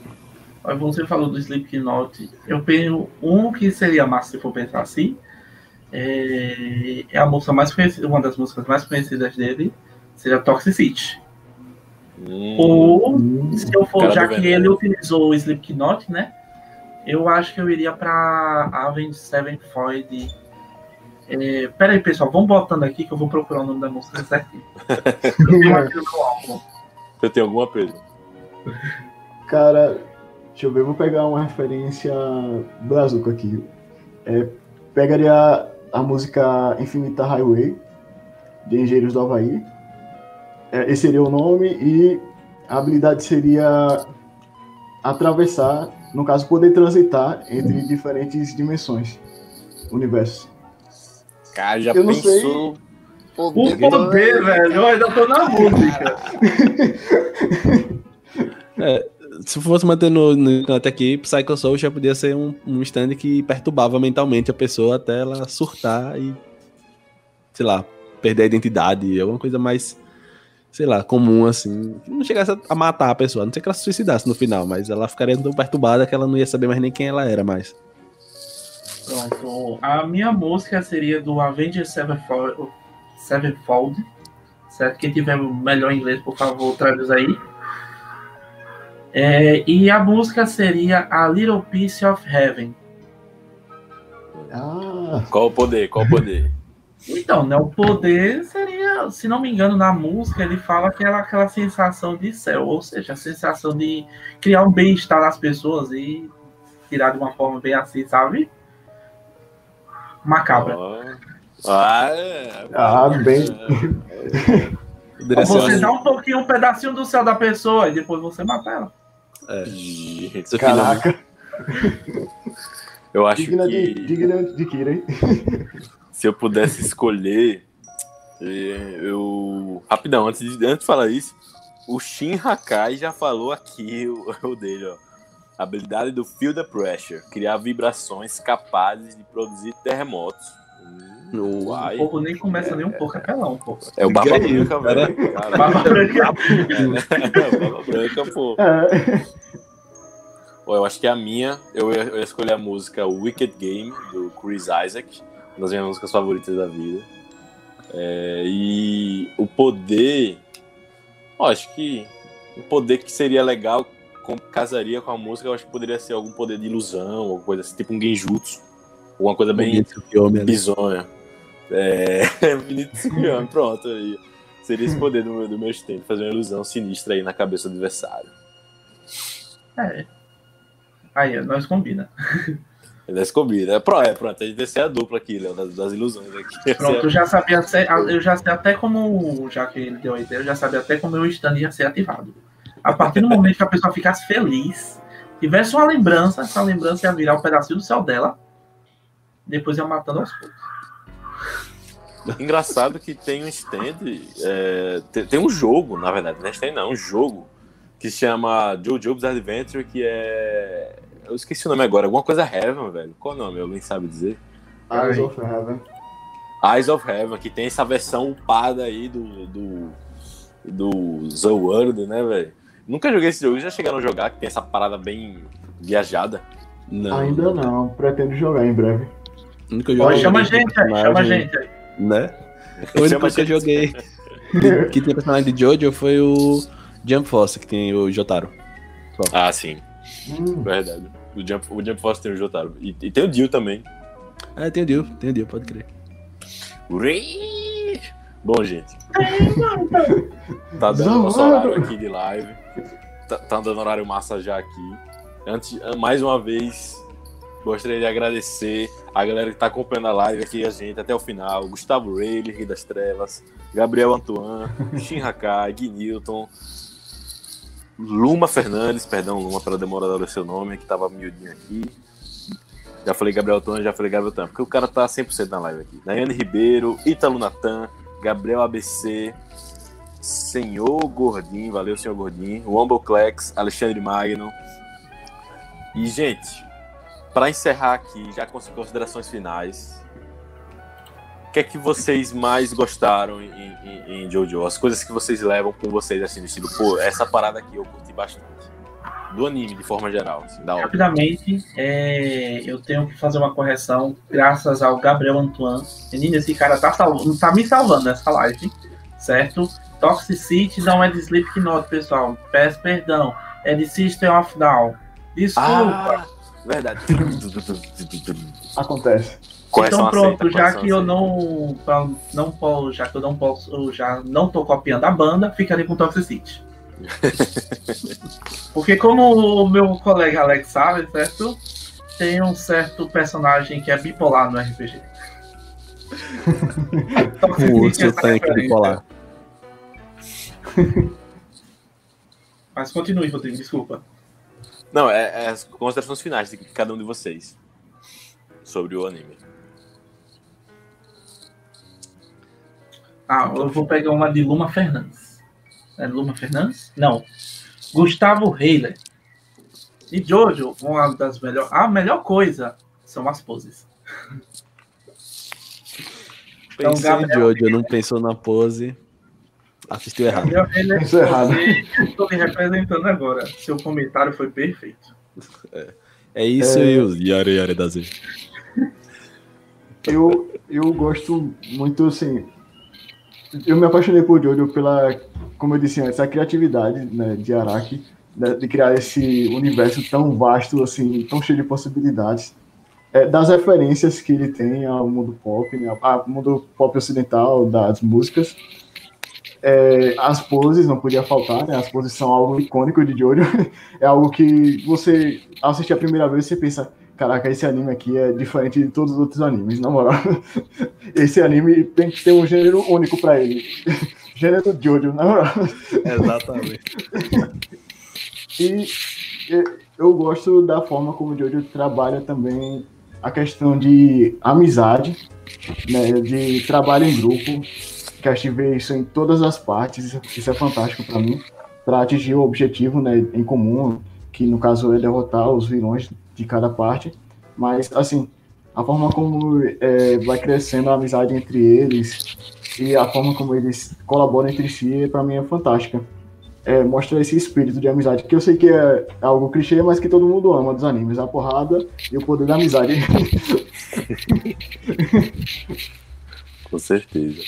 você falou do Slipknot. Eu penso um que seria massa se for pensar assim. É, é a música mais conhecida, uma das músicas mais conhecidas dele seria Toxicity. Hum, Ou hum, se eu for, já que ele utilizou o Slipknot, né? Eu acho que eu iria pra Avenged Sevenfold. É, pera aí, pessoal, vamos botando aqui que eu vou procurar o nome da música certinho. Eu tenho alguma Pedro? Cara, deixa eu ver, vou pegar uma referência brazuca aqui. É, pegaria a música Infinita Highway, de Engenheiros do Havaí. É, esse seria o nome, e a habilidade seria atravessar, no caso, poder transitar entre diferentes dimensões, universos. Cara, já Eu não pensou. O poder, velho, eu ainda tô na música. É, se fosse manter no, no canto aqui, Psycho Soul já podia ser um, um stand que perturbava mentalmente a pessoa até ela surtar e, sei lá, perder a identidade, alguma coisa mais, sei lá, comum assim. Não chegasse a matar a pessoa, não sei que ela se suicidasse no final, mas ela ficaria tão perturbada que ela não ia saber mais nem quem ela era mais. Pronto. A minha música seria do Avengers Sevenfold, Sevenfold certo? Quem tiver melhor inglês, por favor, traduz aí. É, e a música seria A Little Piece of Heaven. Ah, Qual o poder? Qual o poder? Então, né, o poder seria, se não me engano, na música ele fala aquela, aquela sensação de céu, ou seja, a sensação de criar um bem-estar nas pessoas e tirar de uma forma bem assim, sabe? Macabra. Ó. Ah, é. Ah, bem. Ser Você dá um pouquinho, um pedacinho do céu da pessoa e depois você mata ela. Filho- Caraca, Eu acho digna de, que digna de Kira, hein? se eu pudesse escolher, eh, eu. Rapidão, antes de, antes de falar isso, o Shin Hakai já falou aqui o, o dele, ó. Habilidade do Feel the Pressure, criar vibrações capazes de produzir terremotos. No- uai. O povo nem começa nem um pouco apelão, pô. É o Barba Que isso, Branca, velho. Barba Branca. é, né? É o Barba Branca, pô. É. Ó, Eu acho que a minha, eu ia, eu ia escolher a música Wicked Game, do Chris Isaac, uma das minhas músicas favoritas da vida. É, e o poder. Ó, acho que o poder que seria legal, com, casaria com a música, eu acho que poderia ser algum poder de ilusão, alguma coisa assim, tipo um genjutsu. Alguma coisa bem Bonito filme ali. bizonha. É. Infinito Tsukuyomi, pronto aí. Seria esse poder do meu, do meu fazer uma ilusão sinistra aí na cabeça do adversário. É. Aí, nós combina. Desse comida. É, pro- é, pronto, a gente ser a dupla aqui, Léo, das, das ilusões aqui. Pronto, eu já sabia, eu já sei até como, já que ele deu a ideia, eu já sabia até como o stand ia ser ativado. A partir do momento que a pessoa ficasse feliz, tivesse uma lembrança, essa lembrança ia virar um pedacinho do céu dela, depois ia matando aos poucos. Engraçado que tem um stand, é, tem, tem um jogo, na verdade, não é stand não, é um jogo que se chama JoJo's Adventure, que é... Eu esqueci o nome agora, alguma coisa Heaven, velho. Qual o nome? Alguém sabe dizer? Eyes of Heaven. Eyes of Heaven, que tem essa versão upada aí do, do, do The World, né, velho? Nunca joguei esse jogo, já chegaram a jogar, que tem essa parada bem viajada. Não. Ainda não, pretendo jogar em breve. O único Ó, jogo chama a gente aí, chama a gente aí. Né? O único que eu joguei que- tem personagem de Jojo foi o Jump Force, que tem o Jotaro. Ah, sim, Hum, verdade. O Jump, o Jump Force tem o Jotaro. E, e tem o Dio também. É, tem o Dio, tem o Dio, pode crer. Uri! Bom, gente. Tá dando Não, nosso horário aqui de live. Tá, tá dando horário massa já aqui. Antes, mais uma vez, gostaria de agradecer a galera que tá acompanhando a live aqui, a gente, até o final. Gustavo Reilly, Rei das Trevas, Gabriel Antoine, Shin Hakai, Gui Newton, Luma Fernandes, perdão, Luma, pela demora da seu nome, que tava miudinho aqui. Já falei Gabriel Antoine, já falei Gabriel Tan, porque o cara tá 100% na live aqui. Daiane Ribeiro, Ítalo Natan, Gabriel ABC, Senhor Gordinho, valeu, Senhor Gordinho, Wombleclex, Alexandre Magno. E, gente, para encerrar aqui, já com as considerações finais, o que é que vocês mais gostaram em, em, em Jojo? As coisas que vocês levam com vocês, assim, do estilo, pô, essa parada aqui eu curti bastante. Do anime, de forma geral, assim, da. Rapidamente, é, eu tenho que fazer uma correção, graças ao Gabriel Antoine. Menino, esse cara tá, salvo, tá me salvando nessa live, certo? Toxicity não é de Slipknot, pessoal. Peço perdão. É de System of Down. Desculpa. Ah, verdade. acontece. Correção então pronto, aceita, já que eu não, pra- não já que eu não posso, eu já não tô copiando a banda, ficarei com Toxicity. Porque como o meu colega Alex sabe, certo? Tem um certo personagem que é bipolar no RPG. O é urso essa tanque referência. bipolar. Mas continue, Rodrigo, desculpa. Não, é, é as considerações finais de cada um de vocês sobre o anime. Ah, eu vou pegar uma de Luma Fernandes. É Luma Fernandes? Não. Gustavo Heiler. E Jojo, uma das melhores. A melhor coisa são as poses. Pensou Então, Gabriel- em Jojo, não pensou na pose. Assistiu errado. Isso é errado. estou me representando agora. Seu comentário foi perfeito. É isso e os Yare Yare da Z. Eu, eu gosto muito, assim. Eu me apaixonei por Jojo pela, como eu disse antes, a criatividade né, de Araki, né, de criar esse universo tão vasto, assim, tão cheio de possibilidades. É, das referências que ele tem ao mundo pop, né, ao mundo pop ocidental, das músicas. É, as poses não podia faltar, né? As poses são algo icônico de Jojo. É algo que você, ao assistir a primeira vez, você pensa, caraca, esse anime aqui é diferente de todos os outros animes, na moral. Esse anime tem que ter um gênero único pra ele. gênero Jojo, na moral. Exatamente. E e eu gosto da forma como o Jojo trabalha também a questão de amizade, né, de trabalho em grupo, que a gente vê isso em todas as partes, isso, isso é fantástico pra mim, para atingir o objetivo né, em comum, que no caso é derrotar os vilões de cada parte, mas assim, a forma como é, vai crescendo a amizade entre eles e a forma como eles colaboram entre si, pra mim é fantástica é, mostra esse espírito de amizade, que eu sei que é algo clichê, mas que todo mundo ama dos animes, a porrada e o poder da amizade. Com certeza.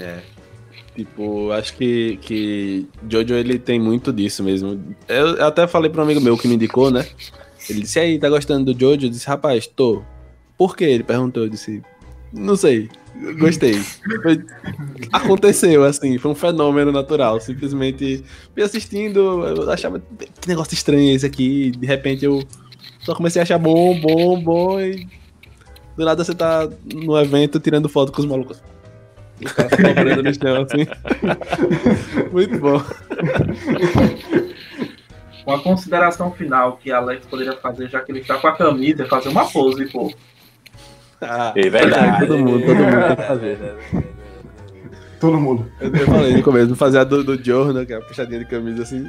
É. Tipo, acho que, que Jojo ele tem muito disso mesmo. Eu, eu até falei para um amigo meu que me indicou, né? Ele disse: "E aí, tá gostando do Jojo?" Eu disse: "Rapaz, tô." Por quê? Ele perguntou, eu disse: "Não sei. Gostei." Aconteceu assim, foi um fenômeno natural. Simplesmente fui assistindo, eu achava que negócio estranho esse aqui, de repente eu só comecei a achar bom, bom, bom e do nada você tá no evento tirando foto com os malucos. Os caras ficam parando no chão, assim. Muito bom. Uma consideração final que Alex poderia fazer, já que ele está com a camisa, é fazer uma pose, pô. Ah, É verdade. Todo mundo, todo mundo tem que fazer. todo mundo. Eu, eu falei no começo, fazer a do, do Jordan, que é a puxadinha de camisa assim.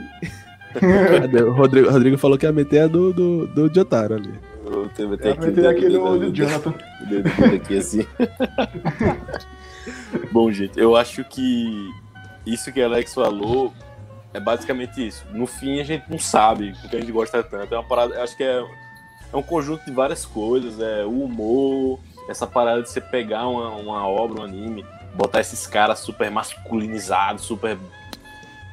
Cadê? O Rodrigo, Rodrigo falou que ia meter a do, do, do Jotaro ali. Eu até É, aqui o dedo- olho dedo- de Jonathan. o aqui assim. Bom, gente, eu acho que isso que Alex falou é basicamente isso. No fim, a gente não sabe o que a gente gosta tanto. É uma parada, acho que é, é um conjunto de várias coisas. É o humor, essa parada de você pegar uma, uma obra, um anime, botar esses caras super masculinizados, super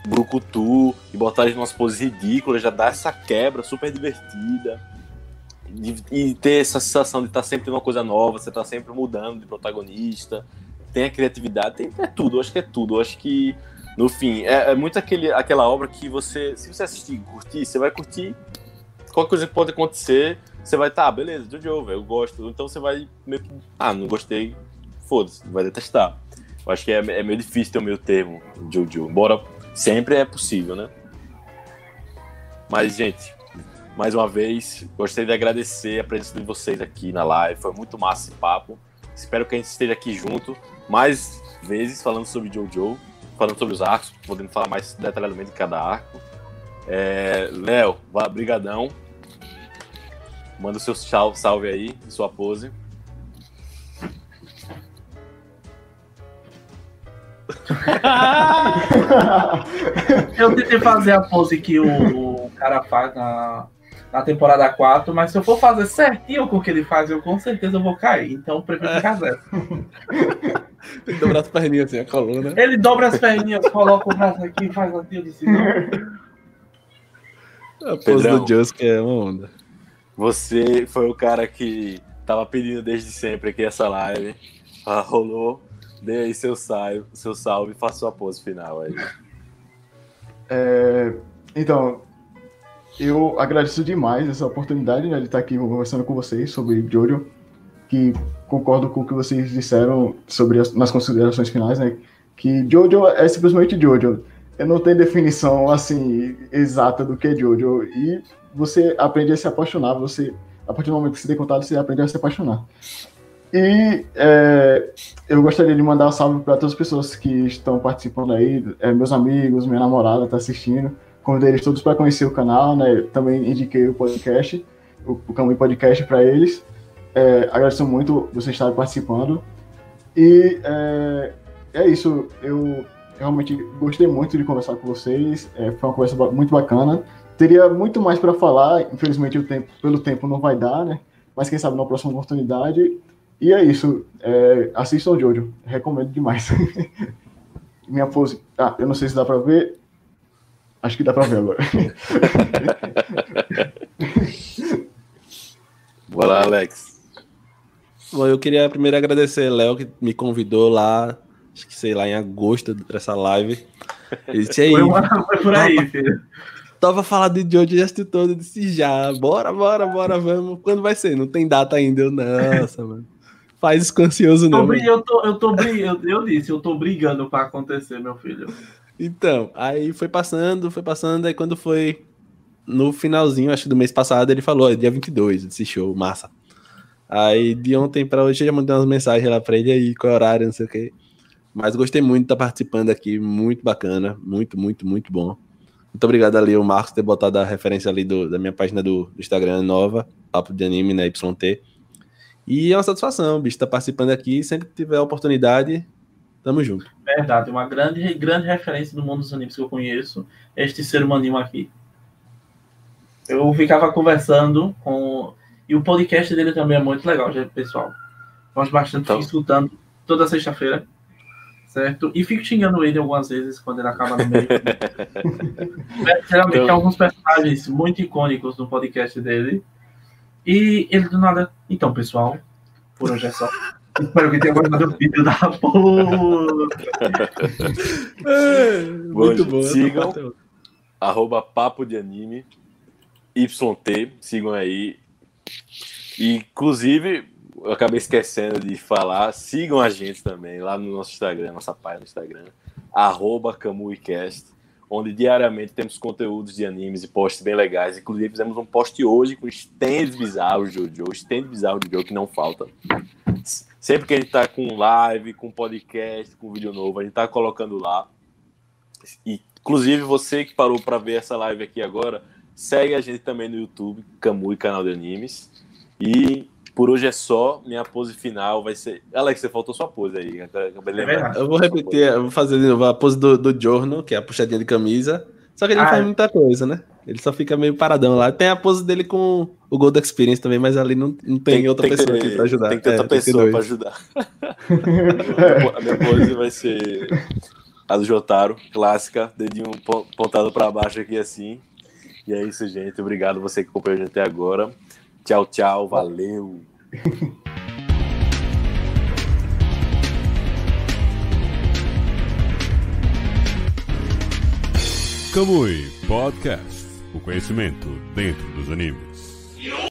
brucutu, e botar eles umas poses ridículas, já dá essa quebra super divertida. E, e ter essa sensação de estar sempre uma coisa nova, você tá sempre mudando de protagonista, tem a criatividade, tem é tudo, eu acho que é tudo. Eu acho que, no fim, é, é muito aquele, aquela obra que você, se você assistir e curtir, você vai curtir qualquer coisa que pode acontecer, você vai, tá, beleza, Jojo, velho, eu gosto. Então você vai meio que, ah, não gostei, foda-se, vai detestar. Eu acho que é, é meio difícil ter o meio termo, Jojo, embora sempre é possível, né? Mas, gente, mais uma vez, gostaria de agradecer a presença de vocês aqui na live. Foi muito massa esse papo. Espero que a gente esteja aqui junto mais vezes falando sobre Jojo, falando sobre os arcos, podendo falar mais detalhadamente de cada arco. É, Léo, brigadão. Manda o seu sal- salve aí, sua pose. Eu tentei fazer a pose que o, o cara faz na, na temporada 4, mas se eu for fazer certinho com o que ele faz, eu com certeza vou cair. Então eu prefiro ficar zero. Tem que dobrar as perninhas assim, a coluna. Ele dobra as perninhas, coloca o braço aqui e faz assim, eu disse, não. A pose do Jusk é uma onda. Você foi o cara que tava pedindo desde sempre aqui essa live. Ah, rolou. Dê aí seu salve, seu salve e faça sua pose final aí. É, então, eu agradeço demais essa oportunidade né, de estar aqui conversando com vocês sobre Jojo, que concordo com o que vocês disseram sobre as nas considerações finais, né? Que Jojo é simplesmente Jojo. Eu não tenho definição assim exata do que é Jojo e você aprende a se apaixonar. Você a partir do momento que você tem contato, você aprende a se apaixonar. E é, eu gostaria de mandar um salve para todas as pessoas que estão participando aí, é, meus amigos, minha namorada está assistindo. Convidei eles todos para conhecer o canal, né? Também indiquei o podcast, o, o Camui Podcast para eles. É, agradeço muito vocês estarem participando. E é, é, isso, eu realmente gostei muito de conversar com vocês. É, foi uma conversa muito bacana. Teria muito mais para falar, infelizmente o tempo, pelo tempo não vai dar, né? Mas quem sabe na próxima oportunidade. E é isso. É, assistam o Jojo. Recomendo demais. Minha pose. Ah, eu não sei se dá para ver. Acho que dá para ver agora. Bora, Alex. Bom, eu queria primeiro agradecer Léo que me convidou lá, acho que sei lá, em agosto dessa live. Ele disse aí. Foi, uma, foi por aí, filho. Tava falando de Jojo já todo, eu disse já, bora, bora, bora, vamos. Quando vai ser? Não tem data ainda. Eu, nossa, mano. Faz isso com ansioso, não. Eu tô, eu tô, eu, eu disse, eu tô brigando pra acontecer, meu filho. Então, aí foi passando, foi passando, aí quando foi no finalzinho, acho que do mês passado, ele falou, dia 22, desse show, massa. Aí de ontem para hoje eu já mandei umas mensagens lá pra ele aí, qual é horário, não sei o quê. Mas gostei muito de estar participando aqui, muito bacana, muito, muito, muito bom. Muito obrigado ali, o Marcos, ter botado a referência ali do, da minha página do, do Instagram nova, Papo de Anime, né, YT. E é uma satisfação, bicho, estar participando aqui. Sempre que tiver oportunidade, tamo junto. Verdade, uma grande, grande referência do mundo dos animes que eu conheço, este ser humaninho aqui. Eu ficava conversando com. E o podcast dele também é muito legal, gente, pessoal. Gosto bastante, então... fico escutando toda sexta-feira. Certo? E fico xingando ele algumas vezes quando ele acaba no meio. Geralmente então... alguns personagens muito icônicos no podcast dele. E ele do nada. Então, pessoal, por hoje é só. Espero que tenha gostado do vídeo da puta. muito bom. Sigam. Arroba Papo de Anime. YT, sigam aí. E, inclusive, eu acabei esquecendo de falar, sigam a gente também lá no nosso Instagram, nossa página no Instagram, arroba CamuiCast, onde diariamente temos conteúdos de animes e posts bem legais. Inclusive, fizemos um post hoje com stands bizarros de Jojo, stand bizarro de Jojo que não falta. Sempre que a gente tá com live, com podcast, com vídeo novo, a gente tá colocando lá. E, inclusive, você que parou para ver essa live aqui agora, Segue a gente também no YouTube, Camui, canal de animes. E por hoje é só. Minha pose final vai ser. Alex, você faltou sua pose aí. É eu vou repetir, eu vou fazer de novo a pose do, do Giorno, que é a puxadinha de camisa. Só que ele não faz muita coisa, né? Ele só fica meio paradão lá. Tem a pose dele com o Gold Experience também, mas ali não, não tem, tem outra tem pessoa ter, aqui pra ajudar. Tem que ter é, outra pessoa pra ajudar. a minha pose vai ser a do Jotaro, clássica, dedinho pontado pra baixo aqui assim. E é isso, gente. Obrigado você que acompanhou a gente até agora. Tchau, tchau. Valeu. Kamui Podcast. O conhecimento dentro dos animes.